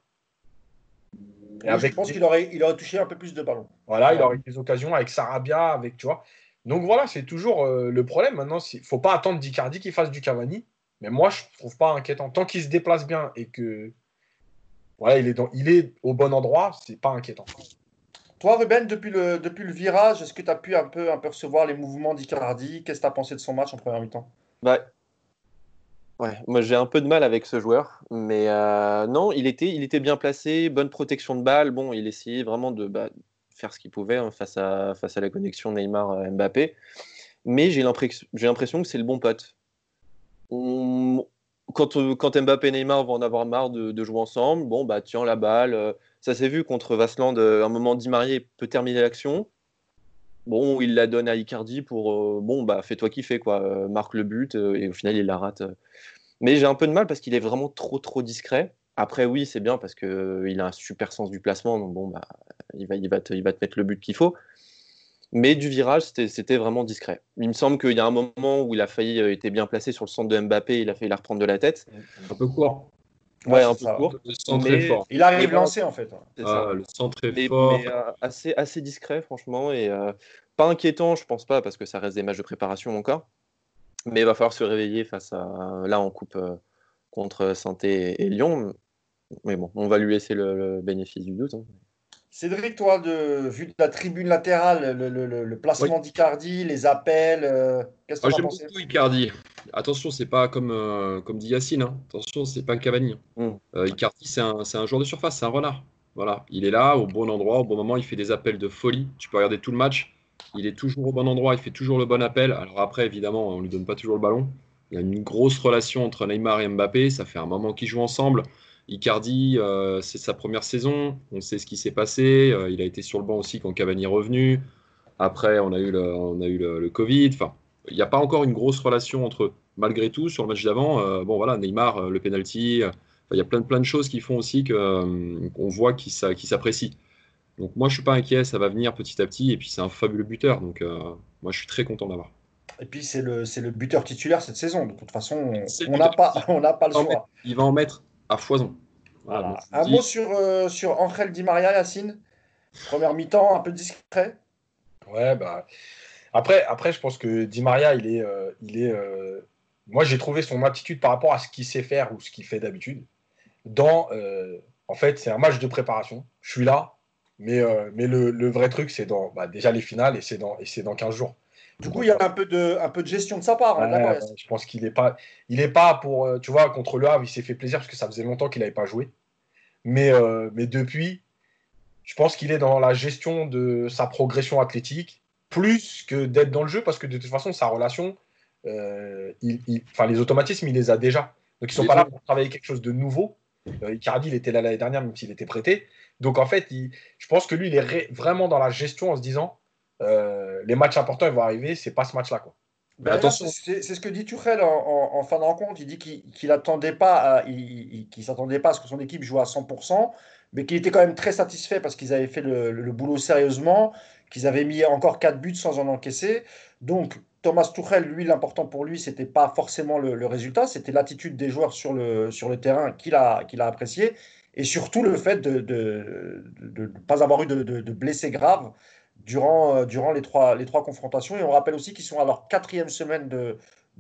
je pense qu'il aurait, il aurait touché un peu plus de ballons. Voilà, il aurait eu des occasions avec Sarabia, avec, tu vois. Donc voilà, c'est toujours euh, le problème. Maintenant, il ne faut pas attendre d'Icardi qu'il fasse du Cavani. Mais moi, je ne trouve pas inquiétant. Tant qu'il se déplace bien et que voilà, il est, dans, il est au bon endroit, c'est pas inquiétant. Toi, Ruben, depuis le, depuis le virage, est-ce que tu as pu un peu apercevoir les mouvements d'Icardi? Qu'est-ce que tu as pensé de son match en première mi-temps? Bah, ouais, Moi, j'ai un peu de mal avec ce joueur. Mais euh, non, il était, il était bien placé, bonne protection de balle. Bon, il essayait vraiment de bah, faire ce qu'il pouvait hein, face, à, face à la connexion Neymar-Mbappé. Mais j'ai l'impression que c'est le bon pote quand, euh, quand, Mbappé et Neymar vont en avoir marre de, jouer ensemble, bon, bah, tiens la balle. Euh, ça s'est vu contre Vasland, euh, un moment, Di Maria peut terminer l'action. Bon, il la donne à Icardi pour, bon, bah, fais-toi kiffer, quoi. marque le but, et au final, il la rate. Mais j'ai un peu de mal parce qu'il est vraiment trop, trop discret. Après, oui, c'est bien parce qu'il a un super sens du placement, donc bon, bah, il, va, il, va il va te mettre le but qu'il faut. Mais du virage, c'était vraiment discret. Il me semble qu'il y a un moment où il a failli euh, être bien placé sur le centre de Mbappé, il a failli la reprendre de la tête. Un peu court. Ouais, un peu court. Le centre est fort. Il arrive lancé en fait. Ah, le centre est fort. Mais, euh, assez, assez discret, franchement. Et euh, pas inquiétant, je pense pas, parce que ça reste des matchs de préparation encore. Mais il va falloir se réveiller face à. Là, on coupe contre saint et, Lyon. Mais bon, on va lui laisser le, bénéfice du doute. Hein. Cédric, toi, de, vu de la tribune latérale, le, placement d'Icardi, les appels, euh, qu'est-ce que tu as pensé beaucoup Icardi. Attention, c'est pas comme, euh, comme dit Yacine. Hein. Attention, c'est pas un Cavani. Mm. Euh, Icardi, c'est un, un, joueur de surface, c'est un renard. Voilà, il est là au bon endroit, au bon moment. Il fait des appels de folie. Tu peux regarder tout le match. Il est toujours au bon endroit. Il fait toujours le bon appel. Alors après, évidemment, on lui donne pas toujours le ballon. Il y a une grosse relation entre Neymar et Mbappé. Ça fait un moment qu'ils jouent ensemble. Icardi, euh, c'est sa première saison. On sait ce qui s'est passé. Euh, il a été sur le banc aussi quand Cavani est revenu. Après, on a eu le, on a eu le, Covid. Enfin, il n'y a pas encore une grosse relation entre eux. Malgré tout, sur le match d'avant, euh, bon voilà, Neymar, le penalty. il y a plein, plein de choses qui font aussi qu'on voit qu'il s'apprécie. Donc moi, je suis pas inquiet. Ça va venir petit à petit. Et puis, c'est un fabuleux buteur. Donc moi, je suis très content d'avoir. Et puis c'est le, le buteur titulaire cette saison. De toute façon, on n'a pas, on pas le choix. Il va en mettre à foison. un mot sur, euh, sur Angel Di Maria, Yacine? Première mi-temps, un peu discret? Ouais, bah. Après, après, je pense que Di Maria, il est. Euh, il est euh, Moi, j'ai trouvé son attitude par rapport à ce qu'il sait faire ou ce qu'il fait d'habitude. Dans. En fait, c'est un match de préparation. Je suis là, mais, mais le, le, vrai truc, c'est dans bah, déjà les finales et c'est dans, et dans 15 jours. Du coup, il y a un peu de, un peu de gestion de sa part. Hein, je pense qu'il n'est pas, il est pas pour, euh, tu vois, contre le Havre, il s'est fait plaisir parce que ça faisait longtemps qu'il n'avait pas joué. Mais, euh, mais depuis, je pense qu'il est dans la gestion de sa progression athlétique plus que d'être dans le jeu parce que de toute façon, sa relation, euh, il, les automatismes, il les a déjà. Donc, ils sont pas là pour travailler quelque chose de nouveau. Icardi, il était là l'année dernière, même s'il était prêté. Donc, en fait, je pense que lui, il est vraiment dans la gestion en se disant euh, les matchs importants ils vont arriver, c'est pas ce match-là. Quoi. Attention. C'est ce que dit Tuchel en, fin de rencontre. Il dit qu'il n'attendait pas, qu'il s'attendait pas à ce que son équipe joue à 100%, mais qu'il était quand même très satisfait parce qu'ils avaient fait le, boulot sérieusement, qu'ils avaient mis encore 4 buts sans en encaisser. Donc, Thomas Tuchel, lui, l'important pour lui, c'était pas forcément le, résultat, c'était l'attitude des joueurs sur le, sur le terrain qu'il a, qu'il a apprécié, et surtout le fait de ne pas avoir eu de, blessés graves durant, euh, durant les, trois, les trois confrontations. Et on rappelle aussi qu'ils sont à leur quatrième semaine de,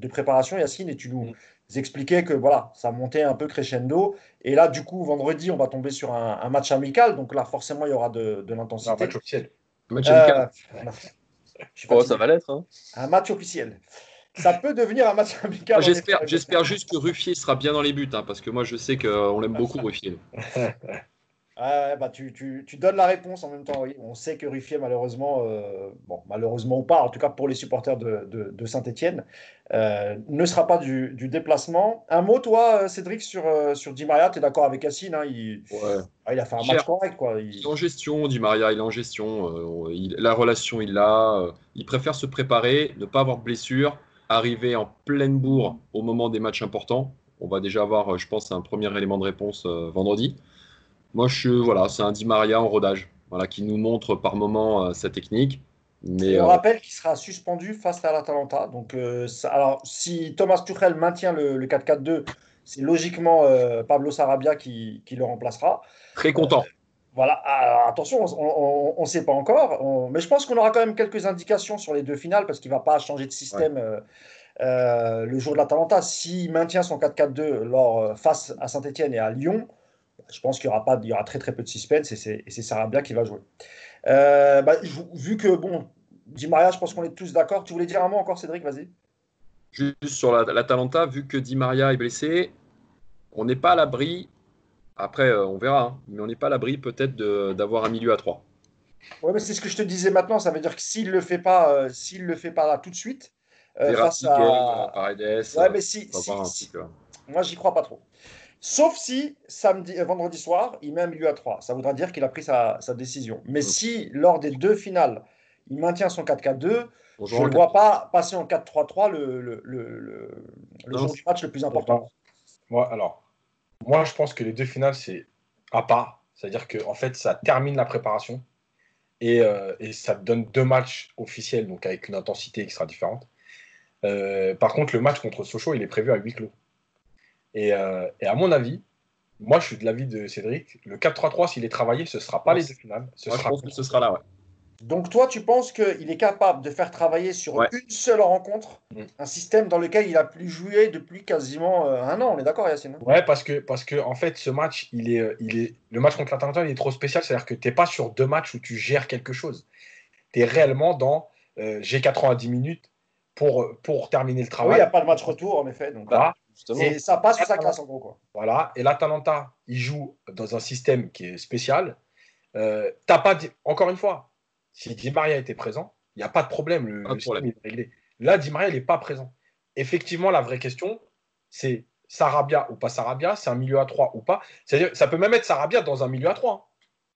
préparation, Yacine, et tu nous mm. expliquais que voilà, ça montait un peu crescendo. Et là, du coup, vendredi, on va tomber sur un, match amical, donc là, forcément, il y aura de, l'intensité. Un match officiel. match amical. Euh, Oh, ça va l'être. Hein. Un match officiel. Ça peut devenir un match amical. J'espère, j'espère juste que Ruffier sera bien dans les buts, hein, parce que moi je sais qu'on l'aime beaucoup Ruffier. bah, tu, tu, tu, donnes la réponse en même temps. Oui. On sait que Ruffier, malheureusement, euh, bon, malheureusement ou pas, en tout cas pour les supporters de, de, de Saint-Etienne, euh, ne sera pas du, du, déplacement. Un mot, toi, Cédric, sur, euh, sur Di Maria, tu es d'accord avec Yacine hein, il, ah, il, a fait un match correct. Quoi. Il... est en gestion, Di Maria, il est en gestion. la relation, il l'a. il préfère se préparer, ne pas avoir de blessure, arriver en pleine bourre au moment des matchs importants. On va déjà avoir, je pense, un premier élément de réponse vendredi. Moi, je, voilà, c'est un Di Maria en rodage, voilà, qui nous montre par moment euh, sa technique. Mais, on euh, rappelle qu'il sera suspendu face à l'Atalanta. Donc, euh, alors, si Thomas Tuchel maintient le, 4-4-2, c'est logiquement Pablo Sarabia qui, qui, le remplacera. Très content. voilà, alors, attention, on ne sait pas encore, mais je pense qu'on aura quand même quelques indications sur les deux finales parce qu'il ne va pas changer de système le jour de l'Atalanta. S'il maintient son 4-4-2 lors, face à Saint-Etienne et à Lyon, je pense qu'il y aura pas, il y aura très très peu de suspense et c'est Sarabia qui va jouer. Euh, bah, vu que bon, Di Maria, je pense qu'on est tous d'accord. Tu voulais dire un mot encore, Cédric? Vas-y. Juste sur la, Talenta, vu que Di Maria est blessé, on n'est pas à l'abri. Après, euh, on verra, hein, mais on n'est pas à l'abri peut-être d'avoir un milieu à 3. Ouais, mais c'est ce que je te disais maintenant. Ça veut dire que s'il le fait pas, euh, s'il le fait pas là tout de suite, face à Paredes, ouais, mais si, si moi j'y crois pas trop. Sauf si samedi, euh, vendredi soir, il met un milieu à 3. Ça voudra dire qu'il a pris sa, décision. Mais si lors des deux finales, il maintient son 4-4-2, je ne vois pas passer en 4-3-3 le, le, le, jour du match le plus important. Moi, alors, moi, je pense que les deux finales, c'est à part. C'est-à-dire que en fait, ça termine la préparation et, euh, et, ça donne deux matchs officiels, donc avec une intensité qui sera différente. Euh, par contre, le match contre Sochaux, il est prévu à huis clos. Euh, et, à mon avis, moi, je suis de l'avis de Cédric. Le 4-3-3, s'il est travaillé, ce ne sera pas les deux finales. Ce, sera... ce sera là, ouais. Donc, toi, tu penses qu'il est capable de faire travailler sur une seule rencontre mm. un système dans lequel il a plus joué depuis quasiment euh, un an On est d'accord, Yacine Ouais, parce que, parce que en fait, ce match, il est, il est, le match contre l'Atalanta, il est trop spécial. C'est-à-dire que tu n'es pas sur deux matchs où tu gères quelque chose. Tu es réellement dans euh, j'ai 90 minutes pour, pour terminer le travail. Oui, il n'y a pas de match retour, en effet. Donc, bah, et ça passe ou ça casse en gros. Quoi. Voilà. Et l'Atalanta, il joue dans un système qui est spécial. Euh, pas Encore une fois, si Di Maria était présent, il n'y a pas de problème. Le, système est réglé. Là, Di Maria, il n'est pas présent. Effectivement, la vraie question, c'est Sarabia ou pas Sarabia C'est un milieu à 3 ou pas C'est-à-dire, ça peut même être Sarabia dans un milieu à 3. Hein.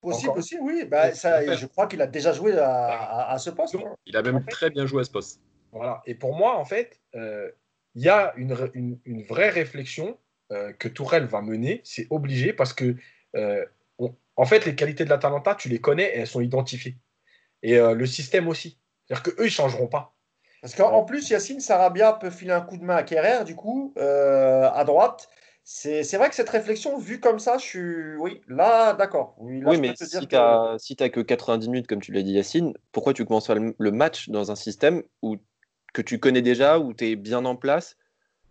Possible aussi, oui. Bah, ça, je crois qu'il a déjà joué à, ce poste. Hein. Il a même très bien joué à ce poste. Voilà. Et pour moi, en fait, euh, il y a une, une, vraie réflexion euh, que Tourelle va mener, c'est obligé parce que, euh, en fait, les qualités de l'Atalanta, tu les connais et elles sont identifiées. Et euh, le système aussi. C'est-à-dire qu'eux, ils ne changeront pas. Parce qu'en plus, Yacine Sarabia peut filer un coup de main à Kerrer, du coup, à droite. C'est vrai que cette réflexion, vue comme ça, je suis. Oui, là, d'accord. Oui, mais si tu n'as que... que 90 minutes, comme tu l'as dit, Yacine, pourquoi tu commences le match dans un système où que tu connais déjà, où tu es bien en place.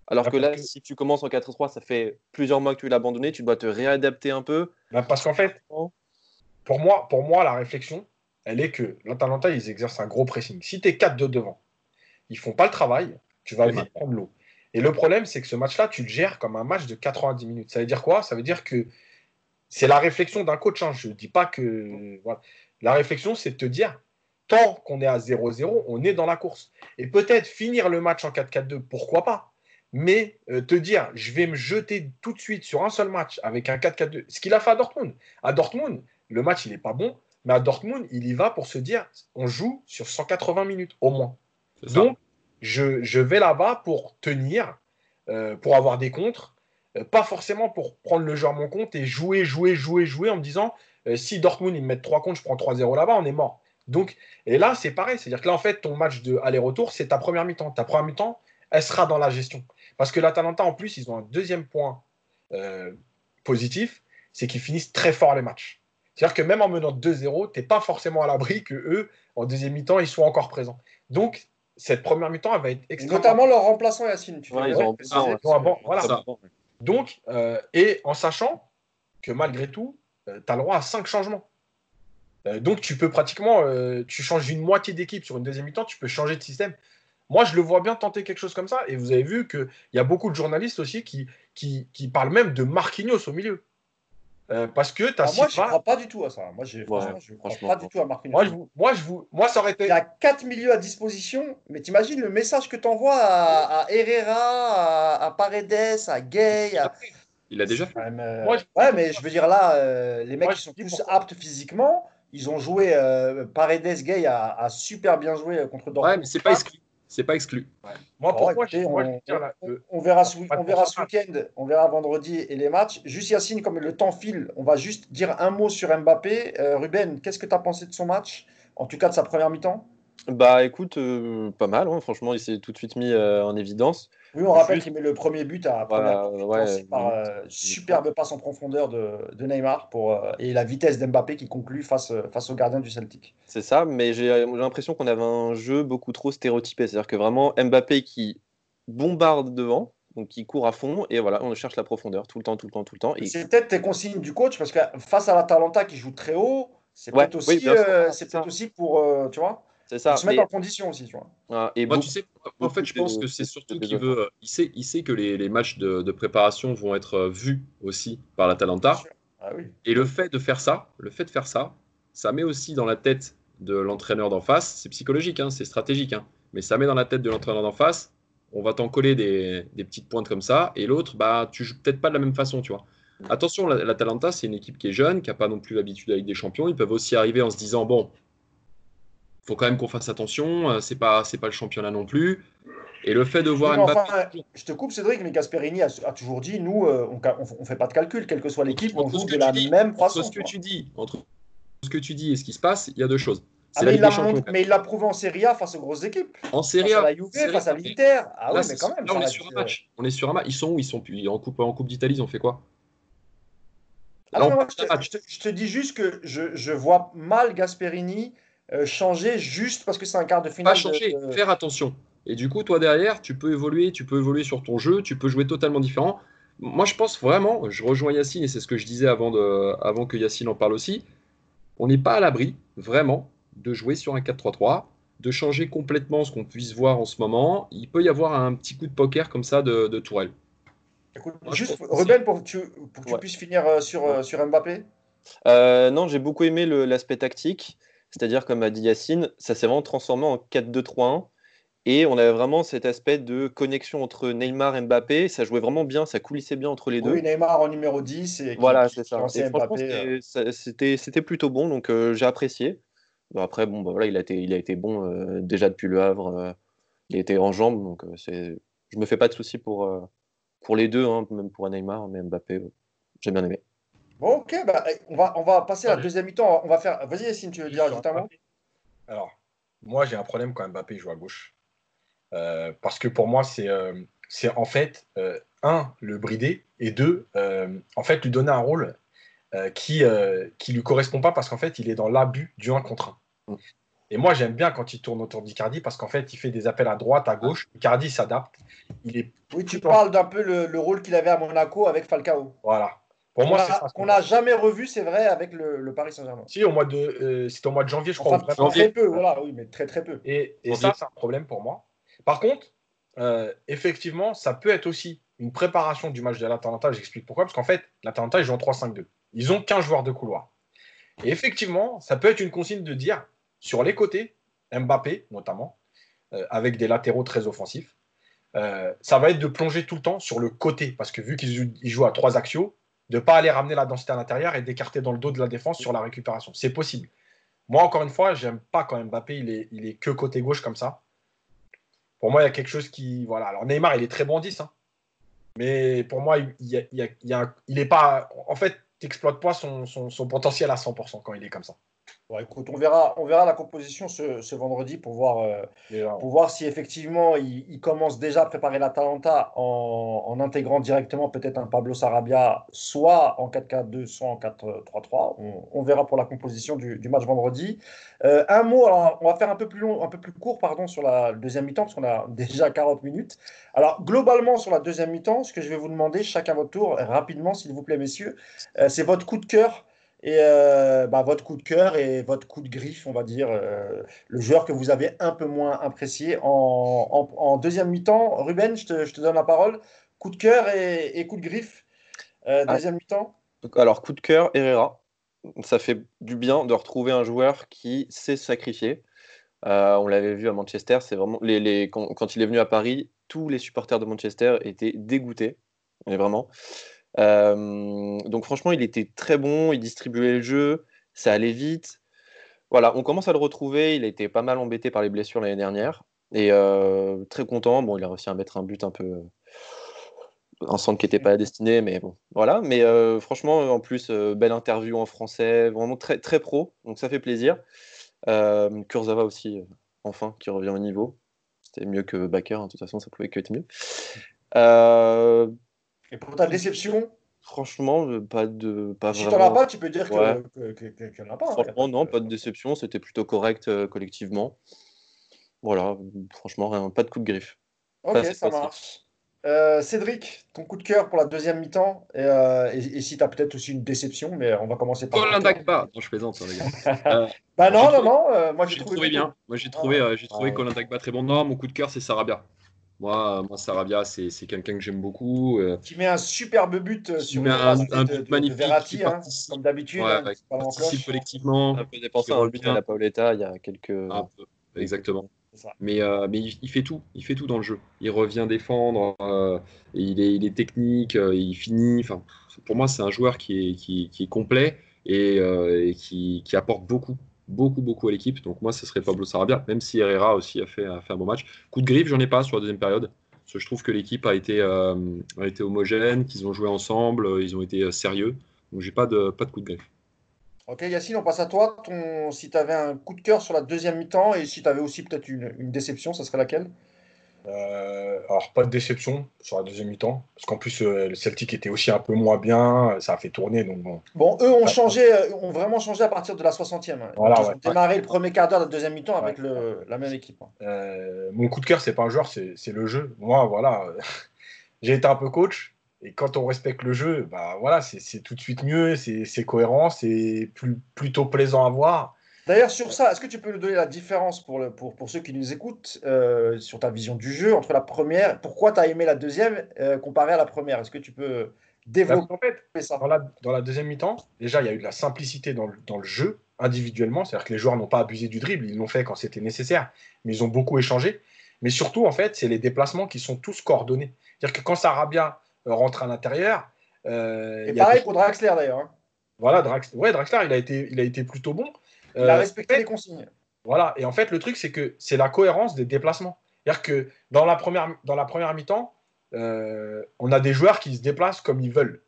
Alors que là, si tu commences en 4-3, ça fait plusieurs mois que tu l'as abandonné, tu dois te réadapter un peu. Bah, parce qu'en fait, pour moi, pour moi, la réflexion, elle est que l'Atalanta, ils exercent un gros pressing. Si tu es 4 de devant, ils font pas le travail, tu vas vite prendre l'eau. Et le problème, c'est que ce match-là, tu le gères comme un match de 90 minutes. Ça veut dire quoi? Ça veut dire que c'est la réflexion d'un coach. Hein. Je ne dis pas que. La réflexion, c'est de te dire tant qu'on est à 0-0, on est dans la course. Et peut-être finir le match en 4-4-2, pourquoi pas mais euh, te dire, je vais me jeter tout de suite sur un seul match avec un 4-4-2, ce qu'il a fait à Dortmund. À Dortmund, le match, il n'est pas bon, mais à Dortmund, il y va pour se dire, on joue sur 180 minutes au moins. Donc, je, vais là-bas pour tenir, euh, pour avoir des contres, euh, pas forcément pour prendre le jeu à mon compte et jouer, jouer, jouer, jouer en me disant, si Dortmund, ils me mettent 3 comptes, je prends 3-0 là-bas, on est mort. Donc, et là, c'est pareil. C'est-à-dire que là, en fait, ton match de aller-retour, c'est ta première mi-temps. Ta première mi-temps, elle sera dans la gestion. Parce que l'Atalanta, en plus, ils ont un deuxième point euh, positif, c'est qu'ils finissent très fort les matchs. C'est-à-dire que même en menant 2-0, tu n'es pas forcément à l'abri que eux, en deuxième mi-temps, ils soient encore présents. Donc, cette première mi-temps, elle va être extrêmement. Notamment leur remplaçant Yacine. Tu ils ont, voilà. Donc, euh, et en sachant que malgré tout, euh, tu as le droit à 5 changements. Euh, donc, tu peux pratiquement, tu changes une moitié d'équipe sur une deuxième mi-temps, tu peux changer de système. Moi, je le vois bien tenter quelque chose comme ça. Et vous avez vu qu'il y a beaucoup de journalistes aussi qui, qui, qui parlent même de Marquinhos au milieu. Euh, parce que tu as ah, Moi, je ne crois pas du tout à ça. Moi, je ne crois pas du tout à Marquinhos. Moi, je vous, moi, je vous, moi, ça aurait été. Il y a 4 milieux à disposition, mais t'imagines le message que tu envoies à, Herrera, à, Paredes, à Gay. Il a déjà fait. Euh, ouais, mais je veux dire là, euh, les mecs qui sont plus aptes physiquement, ils ont joué. Paredes, Gay a, a, super bien joué contre Dortmund. Ouais, mais c'est pas exclu c'est pas exclu. Moi, pour moi, on, verra ce, on verra ce week-end, on verra vendredi et les matchs. Juste Yacine, comme le temps file, on va juste dire un mot sur Mbappé. Euh, Ruben, qu'est-ce que tu as pensé de son match En tout cas, de sa première mi-temps? Bah écoute, euh, pas mal. Hein. Franchement, il s'est tout de suite mis euh, en évidence. Oui, on rappelle qu'il met le premier but à première par euh, superbe passe en profondeur de, Neymar pour, euh, et la vitesse d'Mbappé qui conclut face, face au gardien du Celtic. C'est ça, mais j'ai l'impression qu'on avait un jeu beaucoup trop stéréotypé. C'est-à-dire que vraiment Mbappé qui bombarde devant, donc qui court à fond, et voilà, on cherche la profondeur tout le temps, tout le temps, tout le temps. Et... C'est peut-être tes consignes du coach, parce que face à l'Atalanta qui joue très haut, c'est peut-être aussi, euh, aussi, pour, tu vois c'est ça. Se mettre en condition aussi, tu vois. et Moi, tu sais, en fait, je pense que c'est surtout qu'il veut. Il sait, il sait que les, les matchs de, de, préparation vont être euh, vus aussi par l'Atalanta. Ah, oui. Et le fait de faire ça, le fait de faire ça, ça met aussi dans la tête de l'entraîneur d'en face. C'est psychologique, hein, c'est stratégique, hein, mais ça met dans la tête de l'entraîneur d'en face. On va t'en coller des, des, petites pointes comme ça, et l'autre, bah, tu joues peut-être pas de la même façon, tu vois. Mm. Attention, l'Atalanta, c'est une équipe qui est jeune, qui n'a pas non plus l'habitude avec des champions. Ils peuvent aussi arriver en se disant bon, faut quand même qu'on fasse attention. Euh, c'est pas, c'est pas le championnat non plus. Et le fait de voir Mbappé... je te coupe, Cédric, mais Gasperini a, toujours dit nous, euh, on ne fait pas de calcul, quelle que soit l'équipe, on joue de la même façon. ce que tu dis, entre ce que tu dis et ce qui se passe, il y a deux choses. Ah, mais, il l'a prouvé en Serie A face aux grosses équipes. En Serie A. Face à la Juve, face à l'Inter. Ah ouais, mais quand même. Là, on est sur un match. On est sur un match. Ils sont où Ils sont en Coupe, en coupe d'Italie, ils ont fait quoi? Alors, je, te, je, te, dis juste que je, je vois mal Gasperini euh, changer juste parce que c'est un quart de finale. Pas changer, faire attention. Et du coup, toi derrière, tu peux évoluer, tu peux évoluer sur ton jeu, tu peux jouer totalement différent. Moi, je pense vraiment, je rejoins Yacine et c'est ce que je disais avant, de, avant que Yacine en parle aussi. On n'est pas à l'abri, vraiment, de jouer sur un 4-3-3, de changer complètement ce qu'on puisse voir en ce moment. Il peut y avoir un petit coup de poker comme ça de, de Tourelle. juste, Ruben, pour que tu, pour que tu puisses finir euh, sur, euh, sur Mbappé Non, j'ai beaucoup aimé l'aspect tactique. C'est-à-dire, comme a dit Yacine, ça s'est vraiment transformé en 4-2-3-1. Et on avait vraiment cet aspect de connexion entre Neymar et Mbappé. Ça jouait vraiment bien, ça coulissait bien entre les deux. Oui, Neymar en numéro 10. Et voilà, c'est ça. Euh. c'était plutôt bon, donc euh, j'ai apprécié. après, bon, bah, voilà, il, a été, il a été bon euh, déjà depuis Le Havre. il été en jambes, donc c'est je me fais pas de soucis pour, pour les deux, hein, même pour Neymar, mais Mbappé, j'ai bien aimé ok, bah, eh, on, va, on va passer à la deuxième mi-temps. On va faire. Vas-y, Yacine, tu veux dire un Alors, moi, j'ai un problème quand Mbappé joue à gauche. Euh, parce que pour moi, c'est euh, c'est en fait, euh, un, le brider, et deux, en fait, lui donner un rôle qui ne lui correspond pas parce qu'en fait, il est dans l'abus du 1 contre 1. Mm. Et moi, j'aime bien quand il tourne autour d'Icardi parce qu'en fait, il fait des appels à droite, à gauche. Icardi s'adapte. Il est oui, tu parles d'un peu le, le, rôle qu'il avait à Monaco avec Falcao. Voilà. Pour moi, Qu'on n'a jamais revu, c'est vrai, avec le, Paris Saint-Germain. Si, au mois de, euh, c'était au mois de janvier, je crois. Très peu, voilà, oui, mais très très peu. Et, ça, c'est un problème pour moi. Par contre, euh, effectivement, ça peut être aussi une préparation du match de l'Atalanta. J'explique pourquoi. Parce qu'en fait, l'Atalanta, ils jouent en 3-5-2. Ils ont 15 joueurs de couloir. Et effectivement, ça peut être une consigne de dire, sur les côtés, Mbappé notamment, euh, avec des latéraux très offensifs, ça va être de plonger tout le temps sur le côté. Parce que vu qu'ils jouent à trois axiaux, de ne pas aller ramener la densité à l'intérieur et d'écarter dans le dos de la défense sur la récupération. C'est possible. Moi, encore une fois, j'aime pas quand Mbappé, il est, il est que côté gauche comme ça. Pour moi, il y a quelque chose qui. Voilà. Alors, Neymar, il est très bon 10. Hein. Mais pour moi, il, il, est pas. En fait, tu n'exploites pas son, son, potentiel à 100% quand il est comme ça. Écoute, on verra, on verra la composition ce, vendredi pour voir, euh, pour voir si effectivement il, commence déjà à préparer l'Atalanta en, en intégrant directement peut-être un Pablo Sarabia, soit en 4-4-2, soit en 4-3-3. On, verra pour la composition du, match vendredi. Euh, un mot, alors on va faire un peu plus long, un peu plus court, pardon, sur la deuxième mi-temps parce qu'on a déjà 40 minutes. Alors globalement sur la deuxième mi-temps, ce que je vais vous demander chacun votre tour, rapidement s'il vous plaît, messieurs, euh, c'est votre coup de cœur et euh, bah, votre coup de cœur et votre coup de griffe, on va dire, euh, le joueur que vous avez un peu moins apprécié en, deuxième mi-temps. Ruben, je te, donne la parole. Coup de cœur et, coup de griffe, euh, ah. deuxième mi-temps. Alors, coup de cœur, Herrera. Ça fait du bien de retrouver un joueur qui sait se sacrifier. on l'avait vu à Manchester, c'est vraiment les, quand, il est venu à Paris, tous les supporters de Manchester étaient dégoûtés, mais vraiment. Euh, donc franchement, il était très bon, il distribuait le jeu, ça allait vite. Voilà, on commence à le retrouver. Il a été pas mal embêté par les blessures l'année dernière. Et euh, très content. Bon, il a réussi à mettre un but un peu. Un centre qui n'était pas destiné, mais bon, voilà. Mais euh, franchement, en plus, belle interview en français, vraiment très, très pro, donc ça fait plaisir. Kurzawa aussi, enfin, qui revient au niveau. C'était mieux que Baker, hein, de toute façon, ça pouvait que être mieux. Et pour ta déception Franchement, euh, pas de. Pas si tu n'en as pas, tu peux dire qu'il n'y en a pas. Hein, franchement, non, pas de déception. C'était plutôt correct euh, collectivement. Voilà, franchement, rien, pas de coup de griffe. Ok, ça marche. Euh, Cédric, ton coup de cœur pour la deuxième mi-temps et, si tu as peut-être aussi une déception, mais on va commencer par. Colin Dagba Non, je plaisante, les gars. bah non, non, non, moi j'ai trouvé, bien. Moi j'ai trouvé, j'ai trouvé Colin Dagba très bon. Non, mon coup de cœur, c'est Sarabia. Moi, moi Sarabia, c'est quelqu'un que j'aime beaucoup. Euh. Qui met un superbe but euh, sur un, un but magnifique. Verratti, hein, comme d'habitude. Ouais, hein, participe collectivement. Un peu dépensant un but à la Paoletta il y a quelques. exactement. Mais, euh, mais il, fait tout, il fait tout dans le jeu. Il revient défendre, il, est, il est technique, il finit. Enfin, pour moi, c'est un joueur qui est, qui, qui est complet et, et qui, qui, apporte beaucoup beaucoup, beaucoup à l'équipe. Donc moi, ce serait Pablo Sarabia, même si Herrera aussi a fait, a fait un bon match. Coup de griffe, j'en ai pas sur la deuxième période. Je trouve que l'équipe a, été euh, a été homogène, qu'ils ont joué ensemble, euh, ils ont été euh, sérieux. Donc j'ai pas de, pas de coup de griffe. Ok, Yacine, on passe à toi. Ton, si tu avais un coup de cœur sur la deuxième mi-temps et si tu avais aussi peut-être une, une déception, ça serait laquelle? Euh, alors, pas de déception sur la deuxième mi-temps, parce qu'en plus, euh, le Celtic était aussi un peu moins bien, ça a fait tourner. Donc bon. bon, eux ont, changé, euh, ont vraiment changé à partir de la 60e. Ils ont démarré le premier quart d'heure de la deuxième mi-temps avec le, la même équipe. mon coup de cœur, c'est pas un joueur, c'est le jeu. Moi, voilà, j'ai été un peu coach, et quand on respecte le jeu, bah voilà, c'est tout de suite mieux, c'est cohérent, c'est plus, plutôt plaisant à voir. D'ailleurs, sur ça, est-ce que tu peux nous donner la différence pour, le, pour, pour ceux qui nous écoutent euh, sur ta vision du jeu entre la première Pourquoi tu as aimé la deuxième euh, comparée à la première? Est-ce que tu peux développer ça? dans la, dans la deuxième mi-temps, déjà, il y a eu de la simplicité dans le, dans le jeu individuellement, c'est-à-dire que les joueurs n'ont pas abusé du dribble, ils l'ont fait quand c'était nécessaire, mais ils ont beaucoup échangé. Mais surtout, en fait, c'est les déplacements qui sont tous coordonnés. C'est-à-dire que quand Sarabia euh, rentre à l'intérieur. Et pareil pour Draxler d'ailleurs. Hein. Voilà, Draxler, ouais, Draxler, il a, été, il a été plutôt bon. Il a euh, respecté les consignes. Voilà, et en fait, le truc, c'est que c'est la cohérence des déplacements. C'est-à-dire que dans la première, dans la première mi-temps, euh, on a des joueurs qui se déplacent comme ils veulent.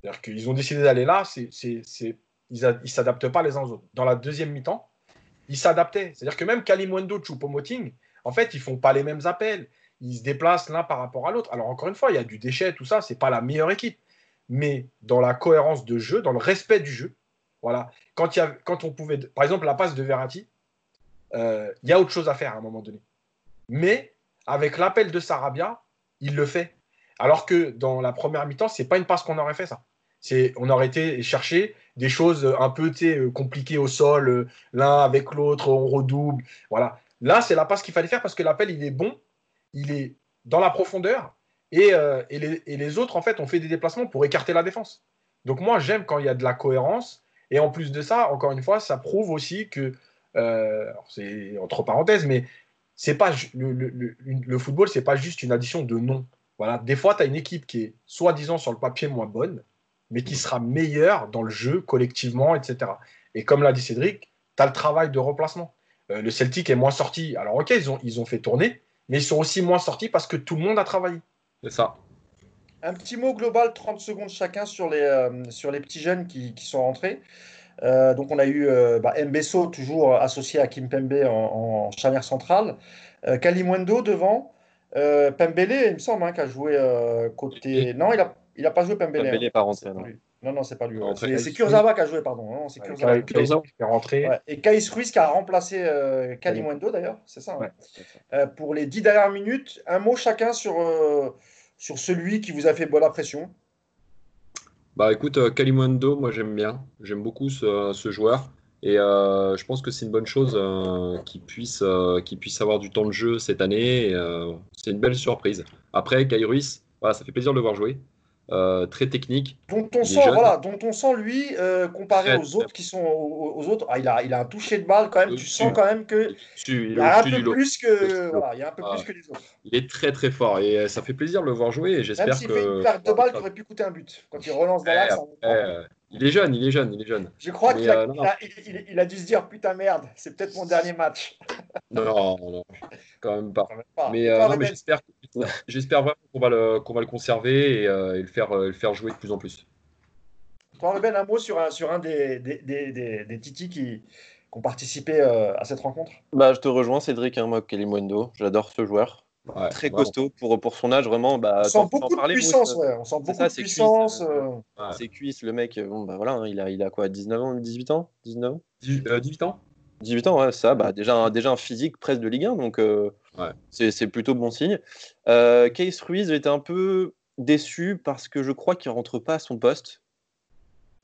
C'est-à-dire qu'ils ont décidé d'aller là, c'est, ils ne s'adaptent pas les uns aux autres. Dans la deuxième mi-temps, ils s'adaptaient. C'est-à-dire que même Kalimwendo, Choupo-Moting, en fait, ils font pas les mêmes appels. Ils se déplacent l'un par rapport à l'autre. Alors, encore une fois, il y a du déchet, tout ça, c'est pas la meilleure équipe. Mais dans la cohérence de jeu, dans le respect du jeu, voilà. Quand, on pouvait. Par exemple, la passe de Verratti, euh, il y a autre chose à faire à un moment donné. Mais avec l'appel de Sarabia, il le fait. Alors que dans la première mi-temps, c'est pas une passe qu'on aurait fait ça. C'est, on aurait été chercher des choses un peu euh, compliquées au sol, euh, l'un avec l'autre, on redouble. Voilà. Là, c'est la passe qu'il fallait faire parce que l'appel, il est bon, il est dans la profondeur et, les, autres, en fait, ont fait des déplacements pour écarter la défense. Donc, moi, j'aime quand il y a de la cohérence et en plus de ça, encore une fois, ça prouve aussi que, euh, c'est entre parenthèses, mais c'est pas le, le, le football, c'est pas juste une addition de noms. Voilà, des fois, tu as une équipe qui est soi-disant sur le papier moins bonne, mais qui sera meilleure dans le jeu collectivement, etc. Et comme l'a dit Cédric, tu as le travail de remplacement. Euh, le Celtic est moins sorti. Alors, ok, ils ont, ils ont fait tourner, mais ils sont aussi moins sortis parce que tout le monde a travaillé. C'est ça. Un petit mot global, 30 secondes chacun sur les, euh, sur les petits jeunes qui, qui sont rentrés. donc on a eu bah, Mbesso, toujours associé à Kim Pembe en, en charnière centrale. Kalimwendo devant. Pembele, il me semble, hein, qui a joué côté. Non, il n'a il a pas joué Pembele. Pembele n'est hein. pas rentré. Non, non, c'est pas lui. C'est Kurzawa qui a joué, pardon. Non, c'est Kurzawa. qui est rentré. Et Kais Ruiz qui a remplacé euh, Kalimundo d'ailleurs, c'est ça, hein. euh, Pour les dix dernières minutes, un mot chacun sur, euh, sur celui qui vous a fait bonne impression. Bah écoute, euh, Kalimundo, moi j'aime bien. J'aime beaucoup ce, joueur. Et euh, je pense que c'est une bonne chose qu'il puisse, puisse avoir du temps de jeu cette année. c'est une belle surprise. Après, Kai Ruiz, voilà, ça fait plaisir de le voir jouer. Euh, très technique. Dont on, sent, voilà, dont on sent, lui, euh, comparé aux autres qui sont aux, autres, ah, il, a, il a un toucher de balle quand même. Tu sens quand même que il, y a un peu plus que, voilà, il y a un peu plus que les autres. Il est très très fort et euh, ça fait plaisir de le voir jouer. Et j'espère que. fait une perte de balle qui aurait pu coûter un but quand il relance dans l'axe. Il est jeune, il est jeune, il est jeune. Je crois qu'il a, il a, dû se dire putain merde, c'est peut-être mon dernier match. non, non, quand même pas. Mais, non, mais j'espère J'espère vraiment qu'on va, le, qu'on va le conserver et, euh, le, faire, euh, le faire jouer de plus en plus. Toi, Ben, un mot sur un, sur un des, des, des, des Titi qui, ont participé euh, à cette rencontre bah, Je te rejoins, Cédric, hein, moi, Mwendo. J'adore ce joueur. Très costaud pour, pour son âge, vraiment. Bah, on sent beaucoup de puissance, ouais. On sent beaucoup ça, de puissance. C'est cuisse, le mec. Bon, bah voilà, hein, il, a, il a quoi 19 ans, 18 ans 19 ans 18 ans 18 ans, ouais, ça, bah, déjà, un, déjà un physique presque de Ligue 1, donc euh, c'est plutôt bon signe. Euh, Case Ruiz, j'étais un peu déçu parce que je crois qu'il rentre pas à son poste.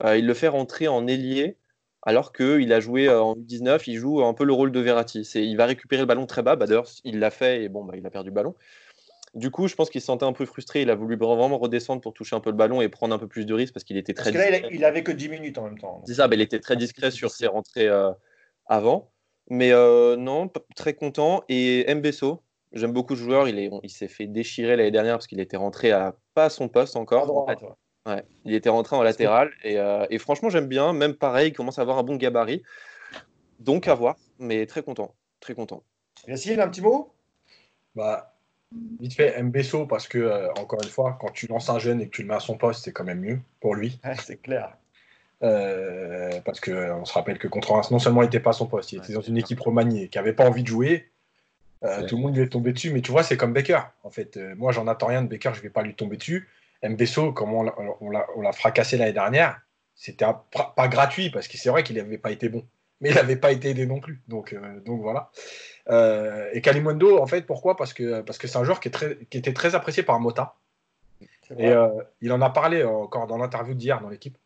Euh, il le fait rentrer en ailier, alors qu'il a joué en U19, il joue un peu le rôle de Verratti. Il va récupérer le ballon très bas, bah, d'ailleurs, il l'a fait et bon, bah, il a perdu le ballon. Du coup, je pense qu'il se sentait un peu frustré. Il a voulu vraiment redescendre pour toucher un peu le ballon et prendre un peu plus de risques parce qu'il était très. Parce que là, il, avait que 10 minutes en même temps. C'est ça, bah, il était très discret sur ses rentrées avant. Mais euh, non, très content. Et Mbesso, j'aime beaucoup ce joueur. Il, est, il s'est fait déchirer l'année dernière parce qu'il était rentré à pas son poste encore. ouais. Il était rentré en latéral. Et, euh, et franchement, j'aime bien. Même pareil, il commence à avoir un bon gabarit. Donc à voir. Mais très content. Très content. Yacine, un petit mot? Bah, Vite fait, Mbesso, parce que, euh, encore une fois, quand tu lances un jeune et que tu le mets à son poste, c'est quand même mieux pour lui. c'est clair. Euh, parce qu'on se rappelle que contre Reims, non seulement il n'était pas à son poste, il était dans une équipe remaniée qui n'avait pas envie de jouer. Euh, tout le monde lui est tombé dessus, mais tu vois, c'est comme Baker. En fait, euh, moi, j'en attends rien de Baker, je ne vais pas lui tomber dessus. Mbesso, comme on l'a fracassé l'année dernière, c'était pas gratuit parce que c'est vrai qu'il n'avait pas été bon, mais il n'avait pas été aidé non plus. Donc, donc voilà. et Kalimundo, en fait, pourquoi? Parce que parce que c'est un joueur qui, est très, qui était très apprécié par Mota. Et il en a parlé encore dans l'interview d'hier dans l'équipe.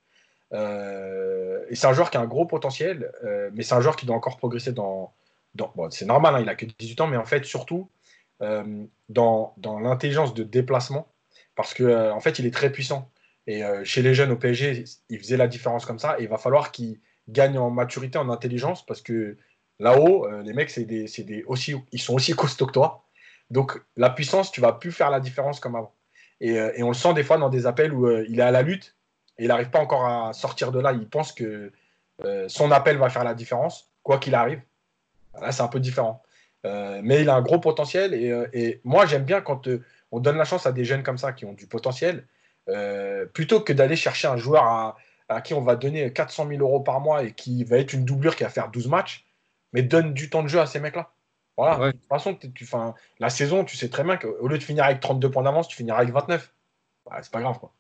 Euh, et c'est un joueur qui a un gros potentiel, euh, mais c'est un joueur qui doit encore progresser dans. dans bon, c'est normal, hein, il a que 18 ans, mais en fait, surtout euh, dans, dans l'intelligence de déplacement, parce que en fait, il est très puissant. Et chez les jeunes au PSG, il faisait la différence comme ça. Et il va falloir qu'il gagne en maturité, en intelligence, parce que là-haut, les mecs, c'est des, des aussi, ils sont aussi costauds que toi. Donc la puissance, tu vas plus faire la différence comme avant. Et, et on le sent des fois dans des appels où il est à la lutte il n'arrive pas encore à sortir de là. Il pense que euh, son appel va faire la différence, quoi qu'il arrive. Là, c'est un peu différent. Euh, mais il a un gros potentiel. Et, euh, moi, j'aime bien quand on donne la chance à des jeunes comme ça qui ont du potentiel, plutôt que d'aller chercher un joueur à, qui on va donner 400 000 euros par mois et qui va être une doublure qui va faire 12 matchs, mais donne du temps de jeu à ces mecs-là. Voilà. De toute façon, tu, la saison, tu sais très bien qu'au lieu de finir avec 32 points d'avance, tu finiras avec 29. c'est pas grave. Quoi.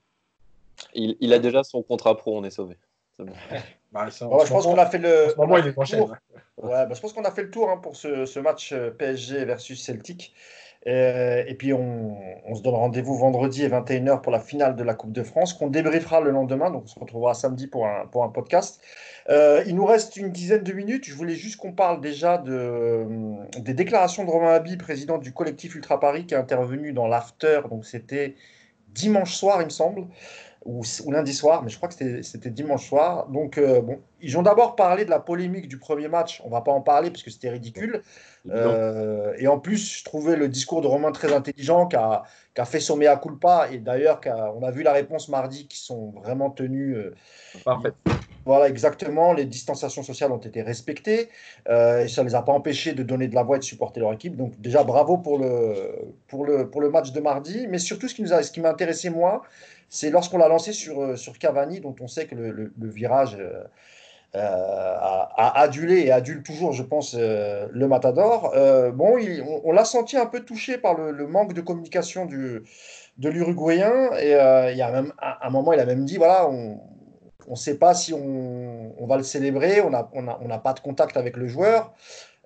Il, a déjà son contrat pro, on est sauvé. Bah, je pense qu'on a fait le. Moment, il est tour. Ouais, bah, je pense qu'on a fait le tour hein, pour ce, match euh, PSG versus Celtic. Et, puis on, se donne rendez-vous vendredi à 21h pour la finale de la Coupe de France, qu'on débriefera le lendemain. Donc on se retrouvera samedi pour un, pour un podcast. Euh, il nous reste une dizaine de minutes. Je voulais juste qu'on parle déjà de, des déclarations de Romain Abi, président du collectif Ultra Paris, qui est intervenu dans l'after. Donc c'était dimanche soir, il me semble ou, lundi soir, mais je crois que c'était dimanche soir. Donc, euh, bon, ils ont d'abord parlé de la polémique du premier match. On va pas en parler parce que c'était ridicule. Euh, et en plus, je trouvais le discours de Romain très intelligent, qui a, a fait son mea culpa. Et d'ailleurs, on a vu la réponse mardi qui sont vraiment tenues. Euh, Parfait. Voilà, exactement. Les distanciations sociales ont été respectées et ça ne les a pas empêchés de donner de la voix et de supporter leur équipe. Donc, déjà, bravo pour le, pour le, pour le match de mardi. Mais surtout, ce qui, nous a, ce qui m'a intéressé, moi, c'est lorsqu'on l'a lancé sur, euh, sur Cavani, dont on sait que le, virage euh, a, adulé et adule toujours, je pense, le Matador. bon, on, l'a senti un peu touché par le, manque de communication du, de l'Uruguayen. Et il y a même, un moment, il a même dit voilà, on ne sait pas si on, on va le célébrer, on n'a on on pas de contact avec le joueur.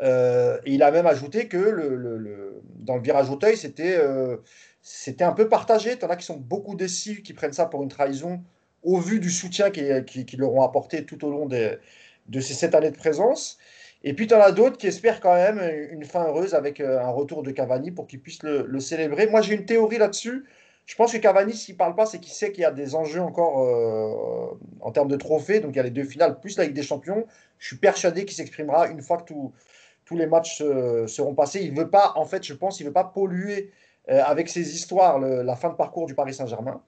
Euh, et il a même ajouté que dans le virage Auteuil, c'était euh, c'était un peu partagé. Il y en a qui sont beaucoup déçus, qui prennent ça pour une trahison au vu du soutien qu'ils qui, leur ont apporté tout au long de ces sept années de présence. Et puis, tu en as d'autres qui espèrent quand même une fin heureuse avec euh, un retour de Cavani pour qu'ils puissent le, le, célébrer. Moi, j'ai une théorie là-dessus. Je pense que Cavani, s'il ne parle pas, c'est qu'il sait qu'il y a des enjeux encore en termes de trophées. Donc, il y a les deux finales, plus la Ligue des Champions. Je suis persuadé qu'il s'exprimera une fois que tous les matchs seront passés. Il veut pas, en fait, je pense, il veut pas polluer euh, avec ses histoires la fin de parcours du Paris Saint-Germain.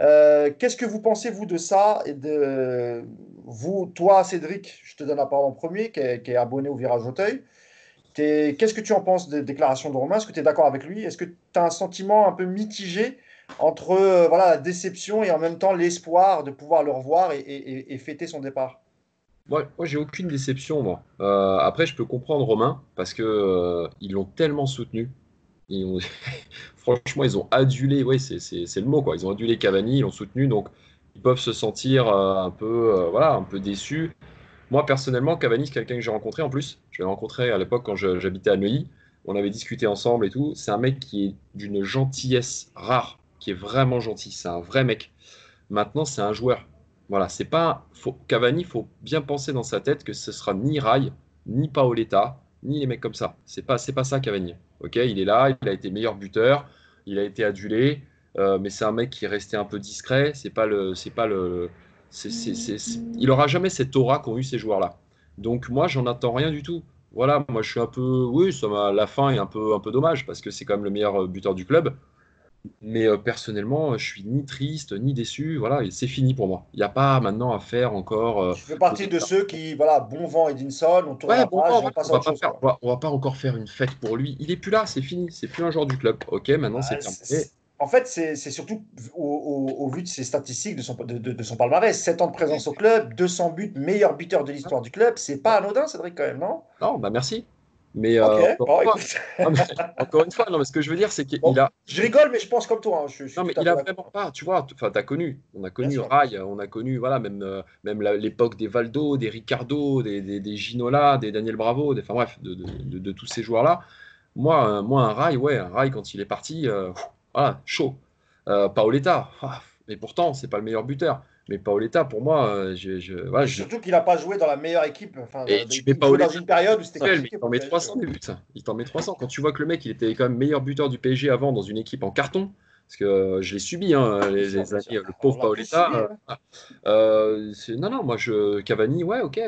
Euh, qu'est-ce que vous pensez, vous, de ça et de vous, toi, Cédric, je te donne la parole en premier, qui est, abonné au Virage Auteuil. Qu'est-ce que tu en penses des déclarations de Romain? Est-ce que tu es d'accord avec lui? Est-ce que tu as un sentiment un peu mitigé entre euh, voilà, la déception et en même temps l'espoir de pouvoir le revoir et fêter son départ moi, j'ai aucune déception. Euh, après, je peux comprendre Romain, parce que euh, ils l'ont tellement soutenu. Franchement, ils ont adulé, ouais, c'est le mot. Ils ont adulé Cavani, ils l'ont soutenu, donc ils peuvent se sentir un peu, voilà, un peu déçus. Moi, personnellement, Cavani, c'est quelqu'un que j'ai rencontré en plus. Je l'ai rencontré à l'époque quand j'habitais à Neuilly. On avait discuté ensemble et tout. C'est un mec qui est d'une gentillesse rare, qui est vraiment gentil. C'est un vrai mec. Maintenant, c'est un joueur. Voilà, c'est pas. Faut, Cavani, faut bien penser dans sa tête que ce sera ni Rai, ni Paoletta, ni les mecs comme ça. C'est pas, c'est pas ça Cavani. Ok, il est là, il a été meilleur buteur, il a été adulé, euh, mais c'est un mec qui est resté un peu discret. C'est pas le, c'est pas le, il aura jamais cette aura qu'ont eu ces joueurs-là. Donc moi, j'en attends rien du tout. Voilà, moi je suis un peu, oui, ça la fin est un peu, un peu dommage parce que c'est quand même le meilleur buteur du club. Mais euh, personnellement, je suis ni triste ni déçu. Voilà, c'est fini pour moi. Il n'y a pas maintenant à faire encore. Euh, tu fais partie de ceux qui, voilà, bon vent Edinson, on tourne la page, on, va pas va, pas encore faire une fête pour lui. Il est plus là, c'est fini. C'est plus un joueur du club. Ok, maintenant c'est terminé. En fait, c'est surtout au, vu de ses statistiques, de son, de, de, son palmarès. 7 ans de présence au club, 200 buts, meilleur buteur de l'histoire du club. C'est pas anodin, Cédric, quand même, non? Non, bah merci. Mais, euh, encore, une fois, non, mais ce que je veux dire, c'est qu'il a. Je rigole, mais je pense comme toi. Hein, je, non, mais il a vraiment pas. Tu vois, enfin, t'as connu. On a connu Rai, on a connu, voilà, même, euh, même l'époque des Valdo, des Ricardo, des, des, des, Ginola, des Daniel Bravo, des, enfin bref, de, de, de, tous ces joueurs-là. Moi, euh, moi, un Rai, ouais, un quand il est parti, voilà, chaud. Paoletta, ah, mais pourtant, c'est pas le meilleur buteur. Mais Paoletta, pour moi, euh, je, je, surtout qu'il n'a pas joué dans la meilleure équipe. Enfin, et tu mets Paoletta dans une période où c'était. Il t'en met 300 des buts. Il t'en met 300. Quand tu vois que le mec, il était quand même meilleur buteur du PSG avant dans une équipe en carton. Parce que euh, je l'ai subi, hein, les, années, le pauvre Paoletta. Euh, non, non, moi, je, Cavani, ouais, ok.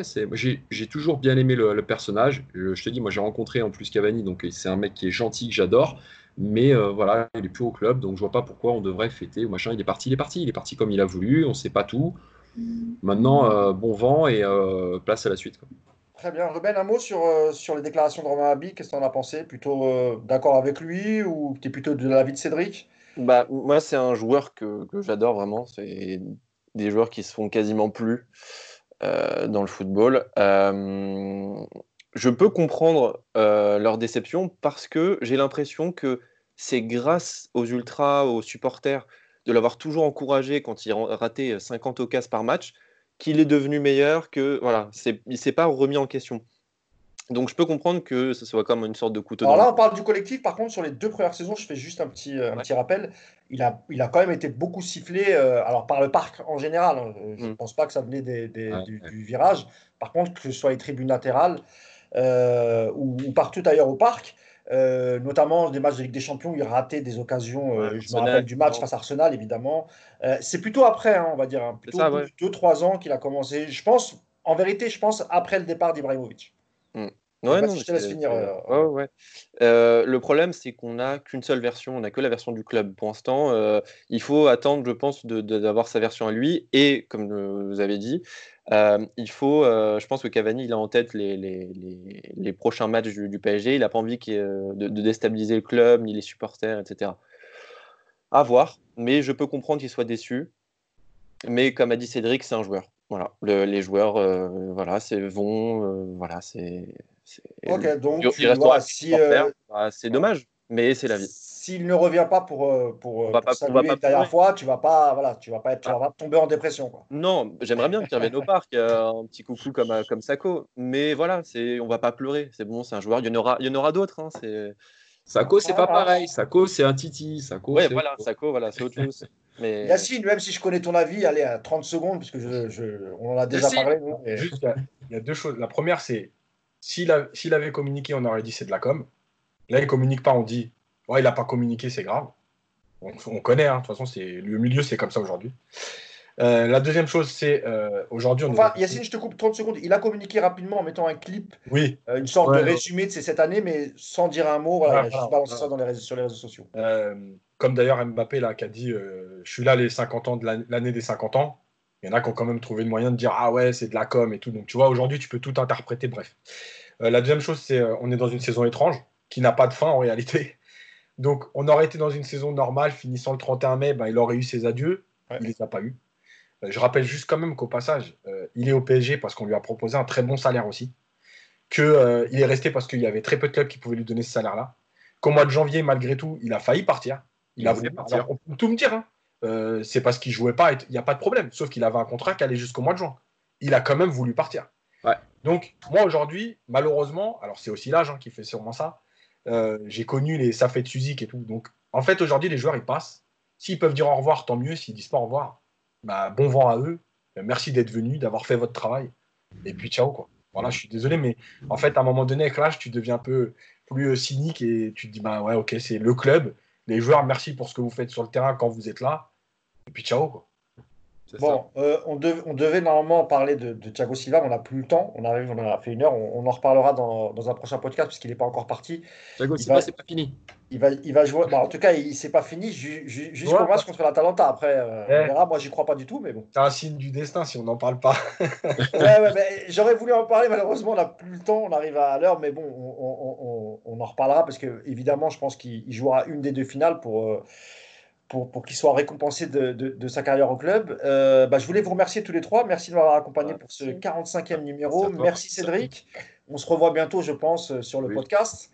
J'ai toujours bien aimé le, le personnage. Je, je, te dis, moi, j'ai rencontré en plus Cavani, donc c'est un mec qui est gentil, que j'adore. Mais euh, voilà, il est plus au club, donc je vois pas pourquoi on devrait fêter ou machin. Il est parti, il est parti, il est parti comme il a voulu, on sait pas tout. Maintenant, euh, bon vent et euh, place à la suite. Très bien. Ruben, un mot sur, sur les déclarations de Romain Abi. Qu'est-ce que tu en as pensé? Plutôt d'accord avec lui ou tu es plutôt de l'avis de Cédric? Bah, Moi, c'est un joueur que, que j'adore vraiment. C'est des joueurs qui se font quasiment plus dans le football. Je peux comprendre leur déception parce que j'ai l'impression que c'est grâce aux ultras, aux supporters, de l'avoir toujours encouragé quand il ratait 50 occasions par match, qu'il est devenu meilleur, que voilà, il ne s'est pas remis en question. Donc je peux comprendre que ce soit comme une sorte de couteau. Alors là, on parle du collectif. Par contre, sur les deux premières saisons, je fais juste un petit, euh, rappel. Il a, il a quand même été beaucoup sifflé, euh, alors par le parc en général. Hein. Je ne mm. pense pas que ça venait des, du, du, virage. Par contre, que ce soit les tribunes latérales, euh, ou, partout ailleurs au parc. Euh, notamment des matchs de Ligue des Champions, il ratait des occasions. Euh, je me rappelle du match face à Arsenal, évidemment. c'est plutôt après, hein, on va dire, hein, plutôt 2-3 ans qu'il a commencé. Je pense, en vérité, je pense après le départ d'Ibrahimovic. Mm. Ouais, non, je te laisse finir. Le problème, c'est qu'on n'a qu'une seule version, on n'a que la version du club. Pour l'instant, il faut attendre, je pense, d'avoir sa version à lui. Et, comme vous avez dit, euh, il faut, euh, je pense que Cavani, il a en tête les, les, les, prochains matchs du, PSG. Il n'a pas envie de, de, déstabiliser le club, ni les supporters, etc. À voir, mais je peux comprendre qu'il soit déçu. Mais comme a dit Cédric, c'est un joueur. Voilà, les joueurs, voilà, c'est vont, voilà, c'est. Ok, donc si, bah, c'est dommage, mais c'est la vie s'il ne revient pas pour, euh, pour, euh, pour saluer dernière fois, tu vas pas, voilà, tu vas pas être, tu vas tomber en dépression. Quoi. Non, j'aimerais bien qu'il revienne au parc, euh, un petit coucou comme, comme Sako. Mais voilà, c'est, on va pas pleurer. C'est bon, c'est un joueur. Il y en aura, il y en aura d'autres. Hein, c'est... Sako, c'est pas pareil. Sako, c'est un titi. Sako, ouais, voilà, Sako, voilà, c'est autre chose. Mais... Yacine, même si je connais ton avis, allez à 30 secondes, parce que je, je, on en a déjà parlé. il y, a deux choses. La première, c'est s'il, s'il avait communiqué, on aurait dit c'est de la com. Là, il communique pas, on dit Ouais, il n'a pas communiqué, c'est grave. On, connaît, hein. de toute façon, c'est le milieu, c'est comme ça aujourd'hui. Euh, la deuxième chose, c'est euh, aujourd'hui. Enfin, Yacine, je te coupe 30 secondes. Il a communiqué rapidement en mettant un clip, oui. Euh, une sorte de résumé de cette année, mais sans dire un mot. Voilà, il a juste balancé ça dans les réseaux, sur les réseaux sociaux. comme d'ailleurs Mbappé là, qui a dit Je suis là les 50 ans de l'année des 50 ans. Il y en a qui ont quand même trouvé le moyen de dire Ah ouais, c'est de la com et tout. Donc tu vois, aujourd'hui, tu peux tout interpréter. Bref. la deuxième chose, c'est on est dans une saison étrange qui n'a pas de fin en réalité. Donc, on aurait été dans une saison normale, finissant le 31 mai, ben, il aurait eu ses adieux. Il ne les a pas eu. Euh, je rappelle juste quand même qu'au passage, euh, il est au PSG parce qu'on lui a proposé un très bon salaire aussi. Qu'il euh, est resté parce qu'il y avait très peu de clubs qui pouvaient lui donner ce salaire-là. Qu'au mois de janvier, malgré tout, il a failli partir. Il, a voulu partir. on peut tout me dire. Hein. c'est parce qu'il jouait pas. Il n'y a pas de problème. Sauf qu'il avait un contrat qui allait jusqu'au mois de juin. Il a quand même voulu partir. Donc, moi, aujourd'hui, malheureusement, alors c'est aussi l'âge hein, qui fait sûrement ça, euh, j'ai connu les ça fait de Suzik et tout. Donc, en fait, aujourd'hui, les joueurs, ils passent. S'ils peuvent dire au revoir, tant mieux. S'ils disent pas au revoir, bah, bon vent à eux. Merci d'être venu, d'avoir fait votre travail. Et puis, ciao, quoi. Voilà, je suis désolé, mais en fait, à un moment donné, avec l'âge, tu deviens un peu plus euh, cynique et tu te dis, bah ouais, ok, c'est le club. Les joueurs, merci pour ce que vous faites sur le terrain quand vous êtes là. Et puis, ciao. Bon, euh, on, devait normalement parler de, Thiago Silva, on n'a plus le temps. On arrive, on a fait une heure. On, en reparlera dans, un prochain podcast puisqu'il n'est pas encore parti. Thiago Silva, c'est pas fini. Il va, il va jouer. en tout cas, il c'est pas fini jusqu'au match contre l'Atalanta. Après, euh, on verra. Moi, j'y crois pas du tout, mais bon. C'est un signe du destin si on n'en parle pas. j'aurais voulu en parler. Malheureusement, on n'a plus le temps. On arrive à l'heure, mais bon, on, en reparlera parce que évidemment, je pense qu'il jouera une des deux finales pour. Euh, pour, pour qu'il soit récompensé de, de, sa carrière au club. Euh, bah, je voulais vous remercier tous les trois. Merci de m'avoir accompagné pour ce 45e numéro. Merci Cédric. On se revoit bientôt, je pense, sur le podcast.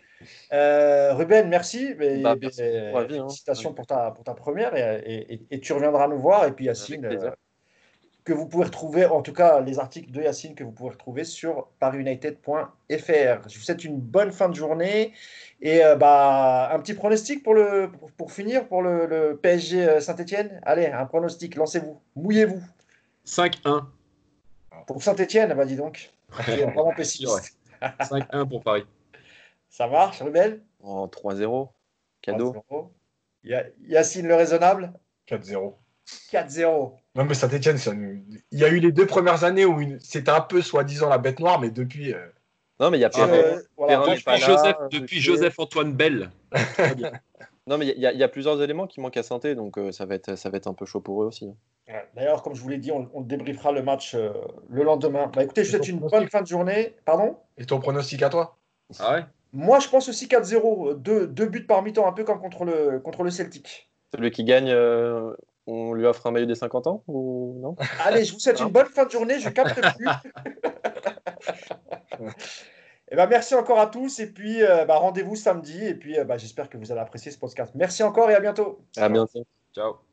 Euh, Ruben, merci. Mais, bah, hein. félicitations pour, ta, pour ta première et, et, tu reviendras nous voir. Et puis Yacine, que vous pouvez retrouver, en tout cas les articles de Yacine que vous pouvez retrouver sur parisunited.fr. Je vous souhaite une bonne fin de journée et euh, bah, un petit pronostic pour, le, pour, finir pour le, PSG euh, Saint-Etienne. Allez, un pronostic, lancez-vous, mouillez-vous. 5-1. Pour Saint-Etienne, bah dis donc. vraiment pessimiste. 5-1 pour Paris. Ça marche, Ruben En 3-0. Cadeau. Yacine le raisonnable? 4-0. 4-0. Non, mais Saint-Etienne, il y a eu les deux premières années où c'était un peu soi-disant la bête noire, mais depuis. Euh, non, mais il y a euh, depuis, Joseph, Antoine Bell. non, mais il y, a plusieurs éléments qui manquent à Saint-Etienne, donc euh, ça, va être, ça va être un peu chaud pour eux aussi. D'ailleurs, comme je vous l'ai dit, on, débriefera le match le lendemain. Bah, écoutez, je vous souhaite une bonne fin de journée. Pardon? Et ton pronostic à toi? Ah ouais? Moi, je pense aussi 4-0. Deux, deux, buts par mi-temps, un peu comme contre le, contre le Celtic. Celui qui gagne on lui offre un maillot des 50 ans ou non? Allez, je vous souhaite une bonne fin de journée. Je capte plus. et eh ben, merci encore à tous et puis euh, bah, rendez-vous samedi et puis euh, bah, j'espère que vous allez apprécier ce podcast. Merci encore et à bientôt. À bientôt. Ciao.